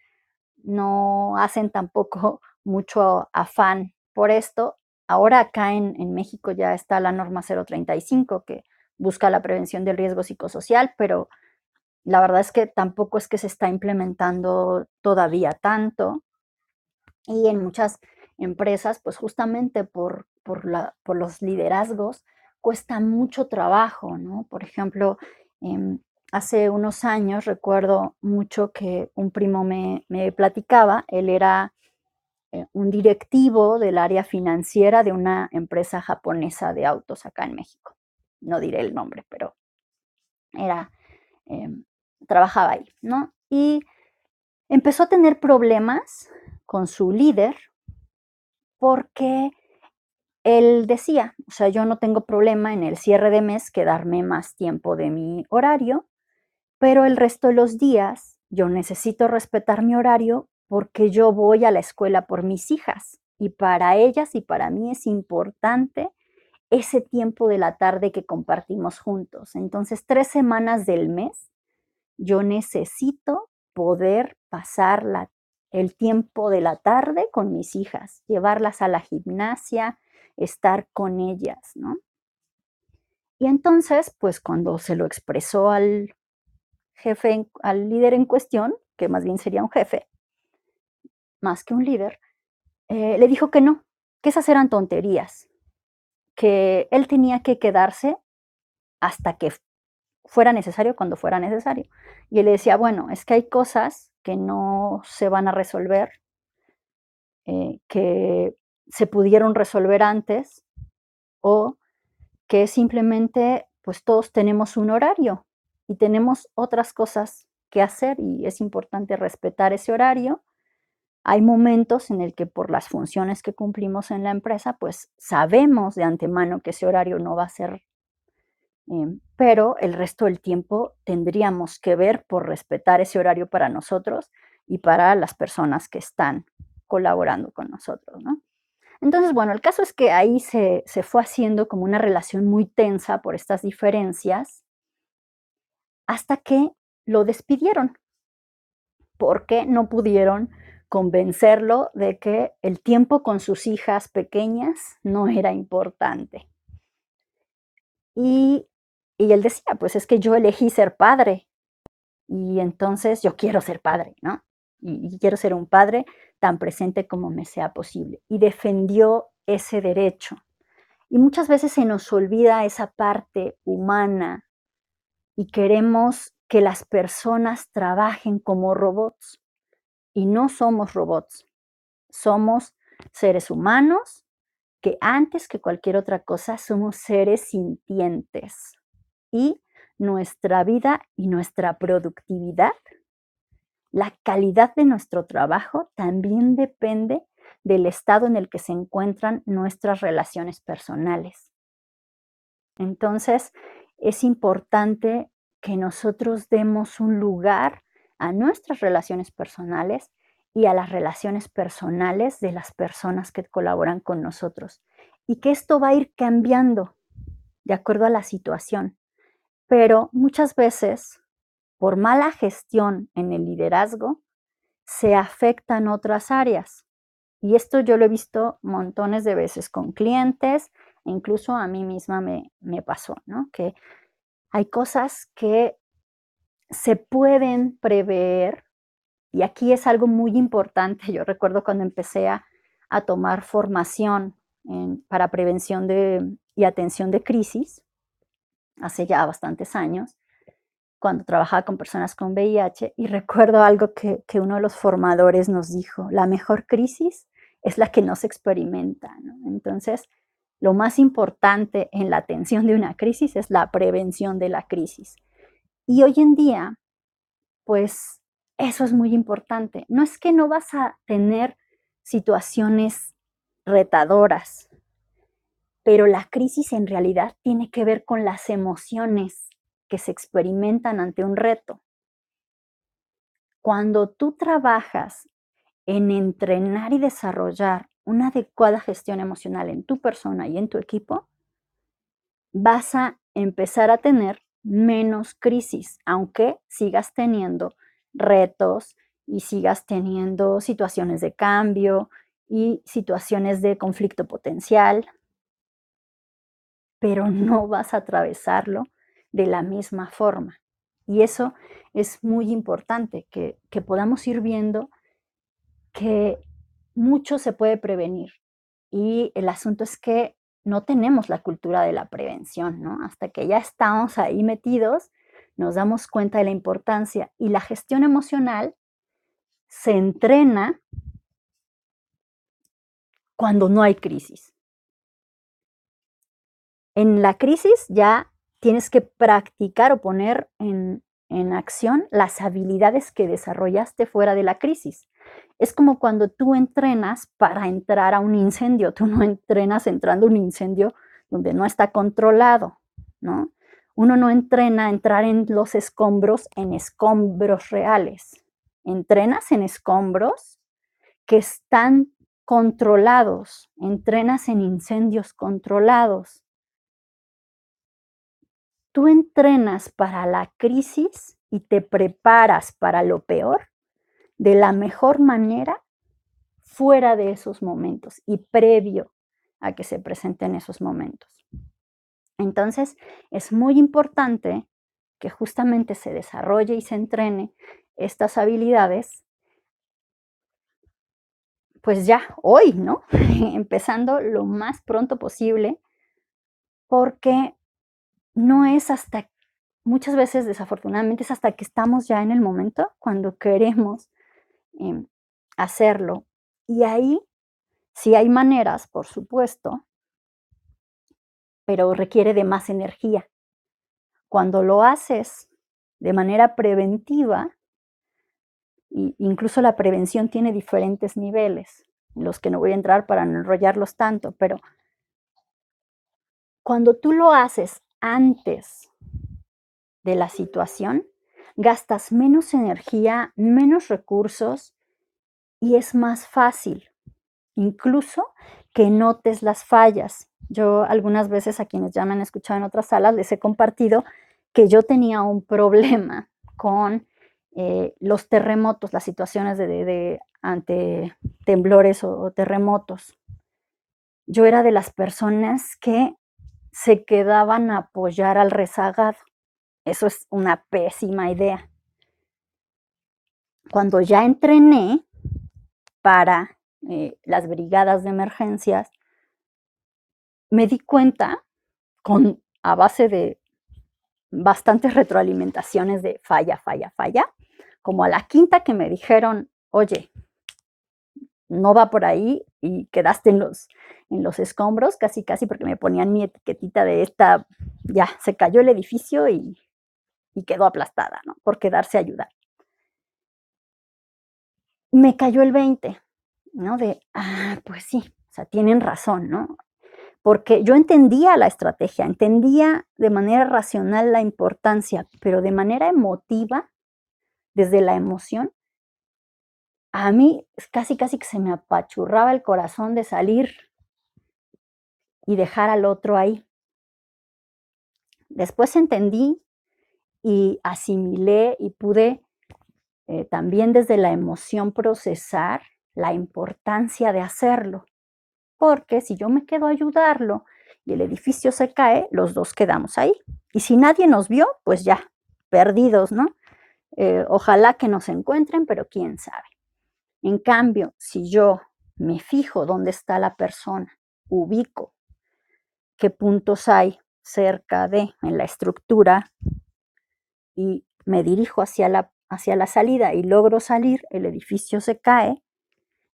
no hacen tampoco mucho afán por esto. Ahora acá en, en México ya está la norma 035 que busca la prevención del riesgo psicosocial, pero la verdad es que tampoco es que se está implementando todavía tanto. Y en muchas empresas, pues justamente por, por, la, por los liderazgos, cuesta mucho trabajo, ¿no? Por ejemplo, em, hace unos años recuerdo mucho que un primo me, me platicaba, él era eh, un directivo del área financiera de una empresa japonesa de autos acá en México. No diré el nombre, pero era, em, trabajaba ahí, ¿no? Y empezó a tener problemas con su líder porque él decía, o sea, yo no tengo problema en el cierre de mes quedarme más tiempo de mi horario, pero el resto de los días yo necesito respetar mi horario porque yo voy a la escuela por mis hijas y para ellas y para mí es importante ese tiempo de la tarde que compartimos juntos. Entonces, tres semanas del mes, yo necesito poder pasar la, el tiempo de la tarde con mis hijas, llevarlas a la gimnasia, estar con ellas, ¿no? Y entonces, pues cuando se lo expresó al jefe, al líder en cuestión, que más bien sería un jefe, más que un líder, eh, le dijo que no, que esas eran tonterías, que él tenía que quedarse hasta que fuera necesario cuando fuera necesario. Y él le decía, bueno, es que hay cosas que no se van a resolver, eh, que se pudieron resolver antes o que simplemente pues todos tenemos un horario y tenemos otras cosas que hacer y es importante respetar ese horario. Hay momentos en el que por las funciones que cumplimos en la empresa, pues sabemos de antemano que ese horario no va a ser, em, pero el resto del tiempo tendríamos que ver por respetar ese horario para nosotros y para las personas que están colaborando con nosotros, ¿no? Entonces, bueno, el caso es que ahí se, se fue haciendo como una relación muy tensa por estas diferencias hasta que lo despidieron, porque no pudieron convencerlo de que el tiempo con sus hijas pequeñas no era importante. Y, y, él decía, pues es que yo elegí ser padre y entonces yo quiero ser padre, ¿no? Y, y quiero ser un padre tan presente como me sea posible. Y defendió ese derecho. Y muchas veces se nos olvida esa parte humana y queremos que las personas trabajen como robots. Y no somos robots, somos seres humanos que antes que cualquier otra cosa somos seres sintientes. Y nuestra vida y nuestra productividad, la calidad de nuestro trabajo también depende del estado en el que se encuentran nuestras relaciones personales. Entonces, es importante que nosotros demos un lugar a nuestras relaciones personales y a las relaciones personales de las personas que colaboran con nosotros. Y que esto va a ir cambiando de acuerdo a la situación. Pero muchas veces, por mala gestión en el liderazgo, se afectan otras áreas. Y esto yo lo he visto montones de veces con clientes, incluso a mí misma me, me pasó, ¿no? Que hay cosas que se pueden prever y aquí es algo muy importante. Yo recuerdo cuando empecé a, tomar formación para prevención de, y atención de crisis, hace ya bastantes años, cuando trabajaba con personas con VIH, y recuerdo algo que, que uno de los formadores nos dijo, la mejor crisis es la que no se experimenta. Entonces, lo más importante en la atención de una crisis es la prevención de la crisis. Y hoy en día, pues eso es muy importante. No es que no vas a tener situaciones retadoras, pero la crisis en realidad tiene que ver con las emociones que se experimentan ante un reto. Cuando tú trabajas en entrenar y desarrollar una adecuada gestión emocional en tu persona y en tu equipo, vas a empezar a tener menos crisis, aunque sigas teniendo retos y sigas teniendo situaciones de cambio y situaciones de conflicto potencial, pero no vas a atravesarlo de la misma forma. Y eso es muy importante, que, podamos ir viendo que mucho se puede prevenir. Y el asunto es que no tenemos la cultura de la prevención, ¿no? Hasta que ya estamos ahí metidos, nos damos cuenta de la importancia. Y la gestión emocional se entrena cuando no hay crisis. En la crisis ya tienes que practicar o poner en, en acción las habilidades que desarrollaste fuera de la crisis. Es como cuando tú entrenas para entrar a un incendio, tú no entrenas entrando a un incendio donde no está controlado, ¿no? Uno no entrena a entrar en los escombros en escombros reales. Entrenas en escombros que están controlados, entrenas en incendios controlados. Tú entrenas para la crisis y te preparas para lo peor de la mejor manera fuera de esos momentos y previo a que se presenten esos momentos. Entonces, es muy importante que justamente se desarrolle y se entrene estas habilidades, pues ya hoy, ¿no? Empezando lo más pronto posible, porque no es hasta, muchas veces desafortunadamente es hasta que estamos ya en el momento cuando queremos Em, hacerlo. Y ahí sí hay maneras, por supuesto, pero requiere de más energía. Cuando lo haces de manera preventiva, incluso la prevención tiene diferentes niveles, en los que no voy a entrar para no enrollarlos tanto, pero cuando tú lo haces antes de la situación, gastas menos energía, menos recursos y es más fácil, incluso que notes las fallas. Yo algunas veces a quienes ya me han escuchado en otras salas les he compartido que yo tenía un problema con eh, los terremotos, las situaciones de, ante temblores o terremotos. Yo era de las personas que se quedaban a apoyar al rezagado. Eso es una pésima idea. Cuando ya entrené para eh, las brigadas de emergencias, me di cuenta, con, a base de bastantes retroalimentaciones de falla, falla, falla, como a la quinta que me dijeron, oye, no va por ahí y quedaste en los, en los escombros, casi, casi porque me ponían mi etiquetita de esta, ya, se cayó el edificio y y quedó aplastada, ¿no? Por quedarse a ayudar. Me cayó el 20, ¿no? De, ah, pues sí, o sea, tienen razón, ¿no? Porque yo entendía la estrategia, entendía de manera racional la importancia, pero de manera emotiva, desde la emoción, a mí casi, casi que se me apachurraba el corazón de salir y dejar al otro ahí. Después entendí y asimilé y pude eh, también desde la emoción procesar la importancia de hacerlo. Porque si yo me quedo a ayudarlo y el edificio se cae, los dos quedamos ahí. Y si nadie nos vio, pues ya, perdidos, ¿no? Eh, ojalá que nos encuentren, pero quién sabe. En cambio, si yo me fijo dónde está la persona, ubico qué puntos hay cerca de, en la estructura, y me dirijo hacia la, hacia la salida y logro salir, el edificio se cae,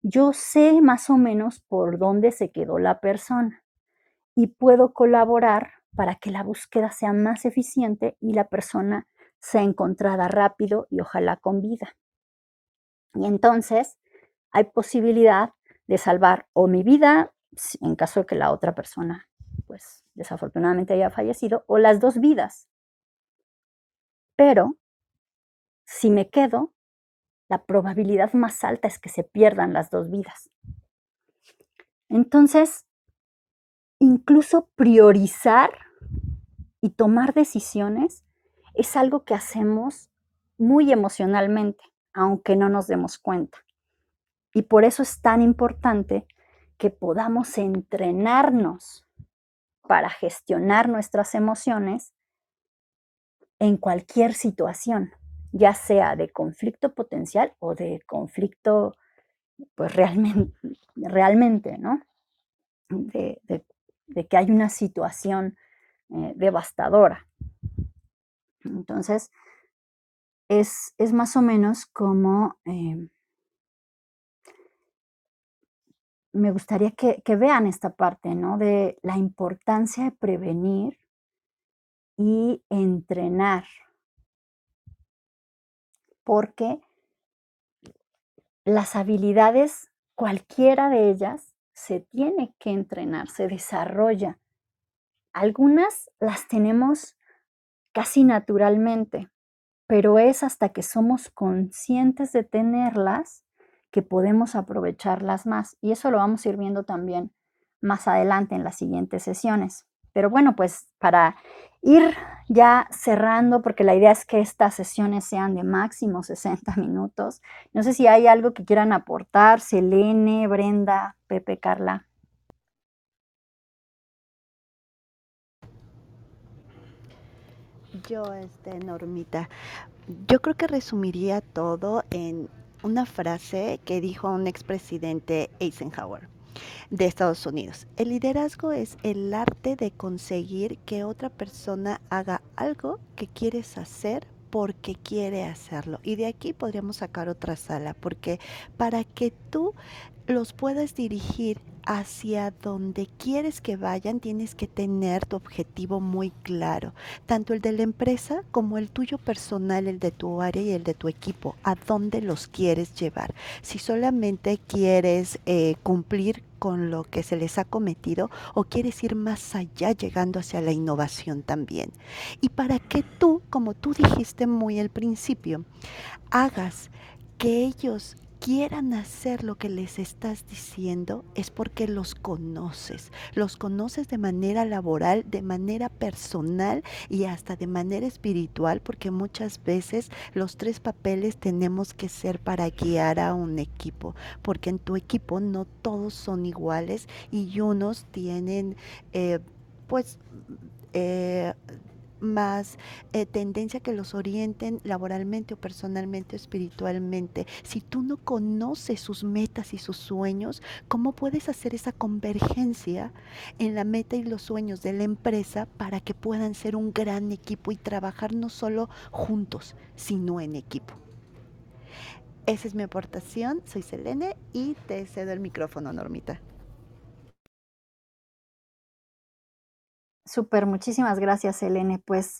yo sé más o menos por dónde se quedó la persona y puedo colaborar para que la búsqueda sea más eficiente y la persona sea encontrada rápido y ojalá con vida. Y entonces hay posibilidad de salvar o mi vida, en caso de que la otra persona, pues desafortunadamente haya fallecido, o las dos vidas. Pero si me quedo, la probabilidad más alta es que se pierdan las dos vidas. Entonces, incluso priorizar y tomar decisiones es algo que hacemos muy emocionalmente, aunque no nos demos cuenta. Y por eso es tan importante que podamos entrenarnos para gestionar nuestras emociones en cualquier situación, ya sea de conflicto potencial o de conflicto, pues realmente, ¿no? De, que hay una situación eh, devastadora. Entonces, es, más o menos como... Eh, me gustaría que, que, vean esta parte, ¿no? De la importancia de prevenir y entrenar. Porque las habilidades, cualquiera de ellas, se tiene que entrenar, se desarrolla. Algunas las tenemos casi naturalmente, pero es hasta que somos conscientes de tenerlas que podemos aprovecharlas más. Y eso lo vamos a ir viendo también más adelante en las siguientes sesiones. Pero bueno, pues para ir ya cerrando, porque la idea es que estas sesiones sean de máximo 60 minutos. No sé si hay algo que quieran aportar, Selene, Brenda, Pepe, Carla. Yo, este, Normita, yo creo que resumiría todo en una frase que dijo un expresidente Eisenhower de Estados Unidos. El liderazgo es el arte de conseguir que otra persona haga algo que quieres hacer porque quiere hacerlo. Y de aquí podríamos sacar otra sala, porque para que tú los puedas dirigir hacia donde quieres que vayan, tienes que tener tu objetivo muy claro, tanto el de la empresa como el tuyo personal, el de tu área y el de tu equipo, a dónde los quieres llevar. Si solamente quieres eh, cumplir con lo que se les ha cometido o quieres ir más allá llegando hacia la innovación también. Y para que tú, como tú dijiste muy al principio, hagas que ellos quieran hacer lo que les estás diciendo es porque los conoces. Los conoces de manera laboral, de manera personal y hasta de manera espiritual, porque muchas veces los tres papeles tenemos que ser para guiar a un equipo, porque en tu equipo no todos son iguales y unos tienen... Eh, pues eh, más eh, tendencia que los orienten laboralmente o personalmente o espiritualmente. Si tú no conoces sus metas y sus sueños, ¿cómo puedes hacer esa convergencia en la meta y los sueños de la empresa para que puedan ser un gran equipo y trabajar no solo juntos, sino en equipo? Esa es mi aportación. Soy Selene y te cedo el micrófono, Normita. Súper, muchísimas gracias, Elene. Pues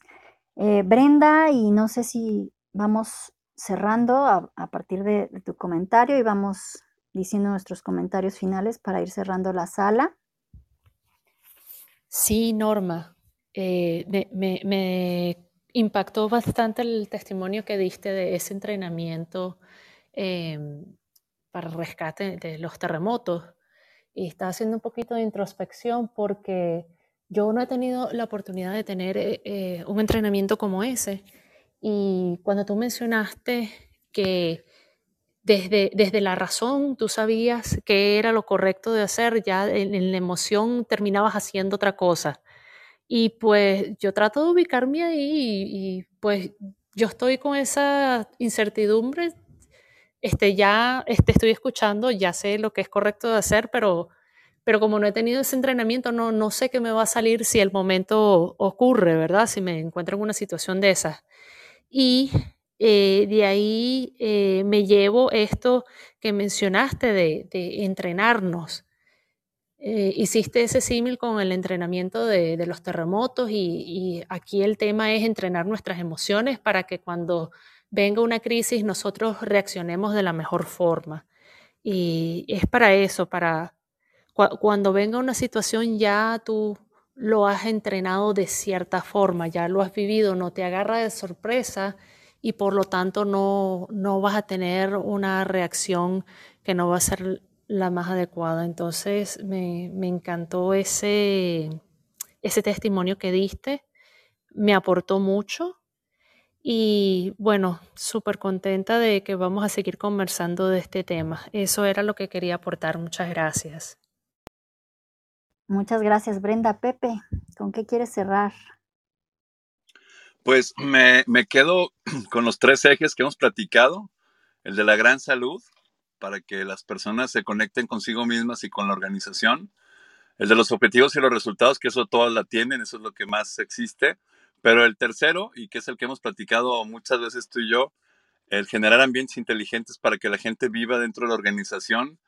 eh, Brenda, y no sé si vamos cerrando a, partir de, tu comentario y vamos diciendo nuestros comentarios finales para ir cerrando la sala. Sí, Norma, eh, me, impactó bastante el testimonio que diste de ese entrenamiento em, para rescate de los terremotos. Y está haciendo un poquito de introspección porque yo no he tenido la oportunidad de tener eh, eh, un entrenamiento como ese. Y cuando tú mencionaste que desde, desde la razón tú sabías qué era lo correcto de hacer, ya en, la emoción terminabas haciendo otra cosa. Y pues yo trato de ubicarme ahí y, pues yo estoy con esa incertidumbre. Este, ya este, estoy escuchando, ya sé lo que es correcto de hacer, pero pero como no he tenido ese entrenamiento, no, no sé qué me va a salir si el momento ocurre, ¿verdad? Si me encuentro en una situación de esas. Y eh, de ahí eh, me llevo esto que mencionaste de, entrenarnos. eh, hiciste ese símil con el entrenamiento de, los terremotos y, aquí el tema es entrenar nuestras emociones para que cuando venga una crisis nosotros reaccionemos de la mejor forma. Y es para eso, para cuando venga una situación ya tú lo has entrenado de cierta forma, ya lo has vivido, no te agarra de sorpresa y por lo tanto no, no vas a tener una reacción que no va a ser la más adecuada. Entonces me, me encantó ese, ese testimonio que diste, me aportó mucho y bueno, súper contenta de que vamos a seguir conversando de este tema. Eso era lo que quería aportar. Muchas gracias. Muchas gracias, Brenda. Pepe, ¿con qué quieres cerrar? Pues me, me quedo con los tres ejes que hemos platicado. El de la gran salud, para que las personas se conecten consigo mismas y con la organización. El de los objetivos y los resultados, que eso todas la tienen, eso es lo que más existe. Pero el tercero, y que es el que hemos platicado muchas veces tú y yo, el generar ambientes inteligentes para que la gente viva dentro de la organización,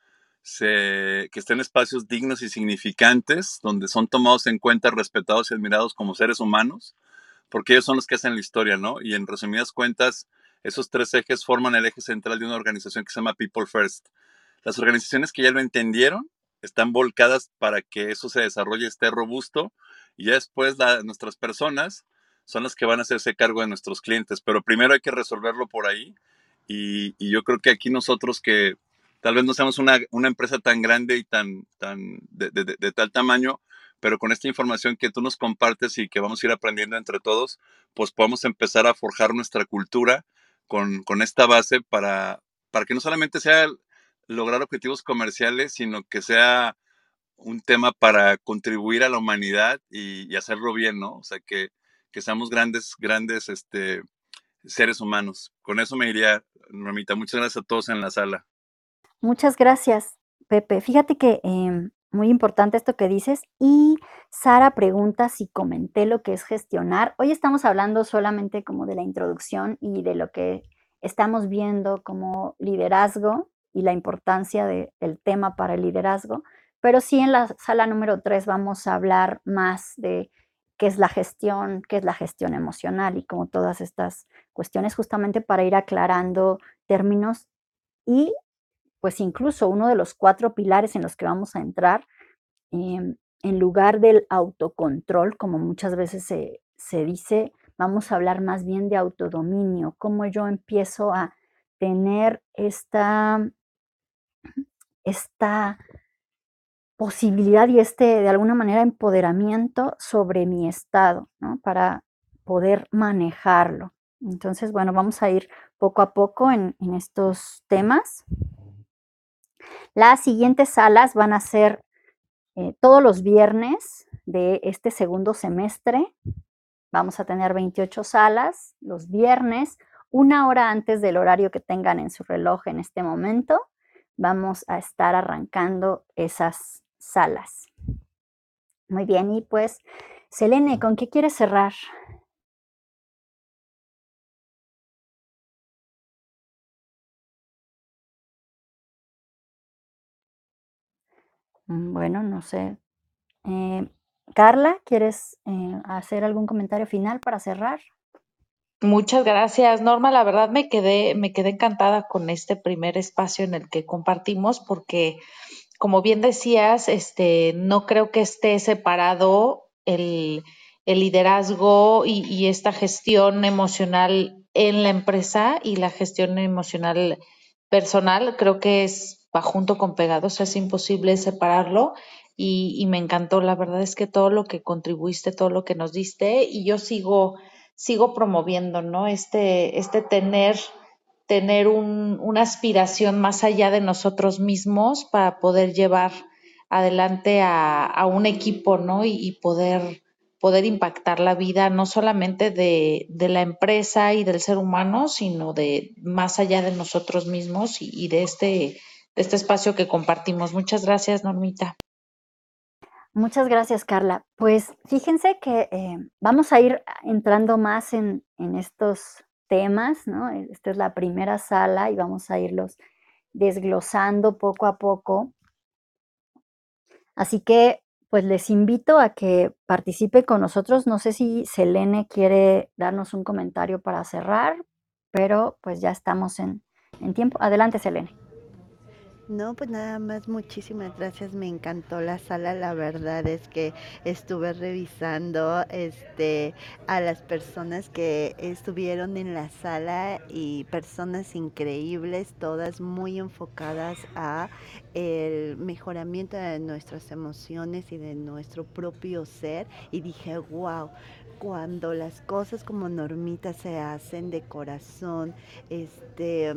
se, que estén espacios dignos y significantes, donde son tomados en cuenta, respetados y admirados como seres humanos, porque ellos son los que hacen la historia, ¿no? Y en resumidas cuentas, esos tres ejes forman el eje central de una organización que se llama People First. Las organizaciones que ya lo entendieron están volcadas para que eso se desarrolle, esté robusto, y ya después nuestras personas son las que van a hacerse cargo de nuestros clientes, pero primero hay que resolverlo por ahí, y, yo creo que aquí nosotros que tal vez no seamos una, empresa tan grande y tan, tan de tal tamaño, pero con esta información que tú nos compartes y que vamos a ir aprendiendo entre todos, pues podemos empezar a forjar nuestra cultura con, esta base para, para que no solamente sea lograr objetivos comerciales, sino que sea un tema para contribuir a la humanidad y, hacerlo bien, ¿no? O sea, que, que, seamos grandes, grandes este, seres humanos. Con eso me diría, Normita. Muchas gracias a todos en la sala. Muchas gracias, Pepe. Fíjate que em, muy importante esto que dices. Y Sara pregunta si comenté lo que es gestionar. Hoy estamos hablando solamente como de la introducción y de lo que estamos viendo como liderazgo y la importancia del tema para el liderazgo. Pero sí en la sala número 3 vamos a hablar más de qué es la gestión, qué es la gestión emocional y como todas estas cuestiones justamente para ir aclarando términos y pues incluso uno de los cuatro pilares en los que vamos a entrar, em, en lugar del autocontrol, como muchas veces se, se dice, vamos a hablar más bien de autodominio, cómo yo empiezo a tener esta, esta posibilidad y este, de alguna manera, empoderamiento sobre mi estado, ¿no? Para poder manejarlo. Entonces, bueno, vamos a ir poco a poco en, en estos temas. Las siguientes salas van a ser eh, todos los viernes de este segundo semestre. Vamos a tener 28 salas los viernes, una hora antes del horario que tengan en su reloj en este momento. Vamos a estar arrancando esas salas. Muy bien, y pues, Selene, ¿con qué quieres cerrar? Mm, bueno, no sé. Eh, Carla, ¿quieres eh, hacer algún comentario final para cerrar? Muchas gracias, Norma. La verdad me quedé, me quedé encantada con este primer espacio en el que compartimos, porque, como bien decías, este, no creo que esté separado el, liderazgo y, y, esta gestión emocional en la empresa y la gestión emocional personal. Creo que es va junto con pegados, es imposible separarlo y, me encantó. La verdad es que todo lo que contribuiste, todo lo que nos diste y yo sigo, sigo promoviendo, ¿no? Este, este tener, tener una aspiración más allá de nosotros mismos para poder llevar adelante a, un equipo, ¿no? y poder poder impactar la vida no solamente de, la empresa y del ser humano, sino de más allá de nosotros mismos y de este este espacio que compartimos. Muchas gracias, Normita. Muchas gracias, Carla. Pues fíjense que eh, vamos a ir entrando más en, estos temas, ¿no? Esta es la primera sala y vamos a irlos desglosando poco a poco. Así que pues les invito a que participe con nosotros. No sé si Selene quiere darnos un comentario para cerrar, pero pues ya estamos en, en tiempo. Adelante, Selene. No, pues nada más, muchísimas gracias, me encantó la sala, la verdad es que estuve revisando este a las personas que estuvieron en la sala y personas increíbles, todas muy enfocadas a el mejoramiento de nuestras emociones y de nuestro propio ser y dije, "Wow, cuando las cosas como normitas se hacen de corazón, este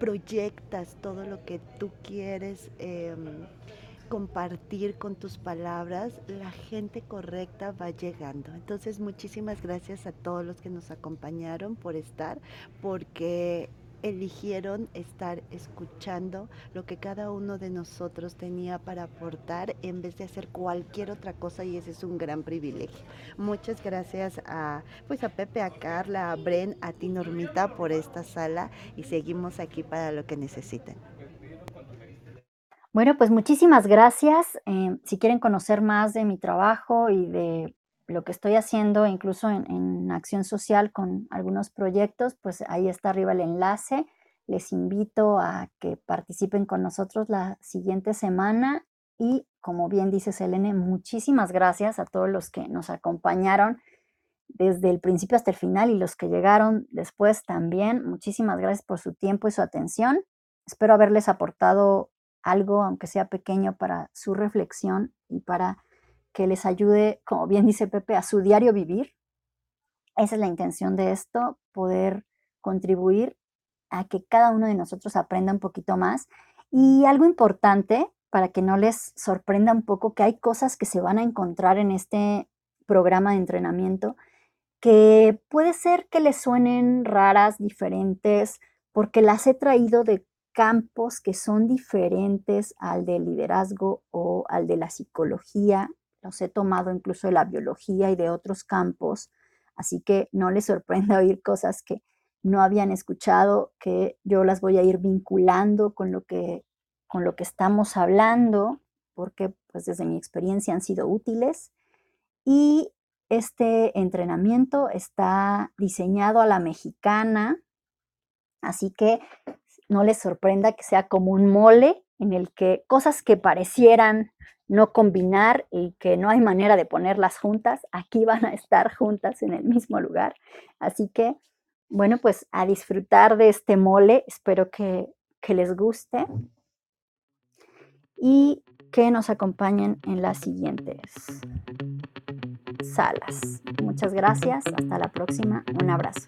proyectas todo lo que tú quieres em, compartir con tus palabras, la gente correcta va llegando. Entonces, muchísimas gracias a todos los que nos acompañaron por estar, porque eligieron estar escuchando lo que cada uno de nosotros tenía para aportar en vez de hacer cualquier otra cosa y ese es un gran privilegio. Muchas gracias a pues a Pepe, a Carla, a Bren, a ti Normita por esta sala y seguimos aquí para lo que necesiten. Bueno, pues muchísimas gracias. Eh, si quieren conocer más de mi trabajo y de lo que estoy haciendo, incluso en, acción social con algunos proyectos, pues ahí está arriba el enlace. Les invito a que participen con nosotros la siguiente semana y como bien dice Selene, muchísimas gracias a todos los que nos acompañaron desde el principio hasta el final y los que llegaron después también. Muchísimas gracias por su tiempo y su atención. Espero haberles aportado algo, aunque sea pequeño, para su reflexión y para que les ayude, como bien dice Pepe, a su diario vivir. Esa es la intención de esto, poder contribuir a que cada uno de nosotros aprenda un poquito más. Y algo importante, para que no les sorprenda un poco, que hay cosas que se van a encontrar en este programa de entrenamiento que puede ser que les suenen raras, diferentes, porque las he traído de campos que son diferentes al del liderazgo o al de la psicología los he tomado incluso de la biología y de otros campos, así que no les sorprenda oír cosas que no habían escuchado, que yo las voy a ir vinculando con lo que, con lo que estamos hablando, porque pues desde mi experiencia han sido útiles. Y este entrenamiento está diseñado a la mexicana, así que no les sorprenda que sea como un mole en el que cosas que parecieran no combinar y que no hay manera de ponerlas juntas, aquí van a estar juntas en el mismo lugar. Así que, bueno, pues a disfrutar de este mole, espero que, que les guste y que nos acompañen en las siguientes salas. Muchas gracias, hasta la próxima, un abrazo.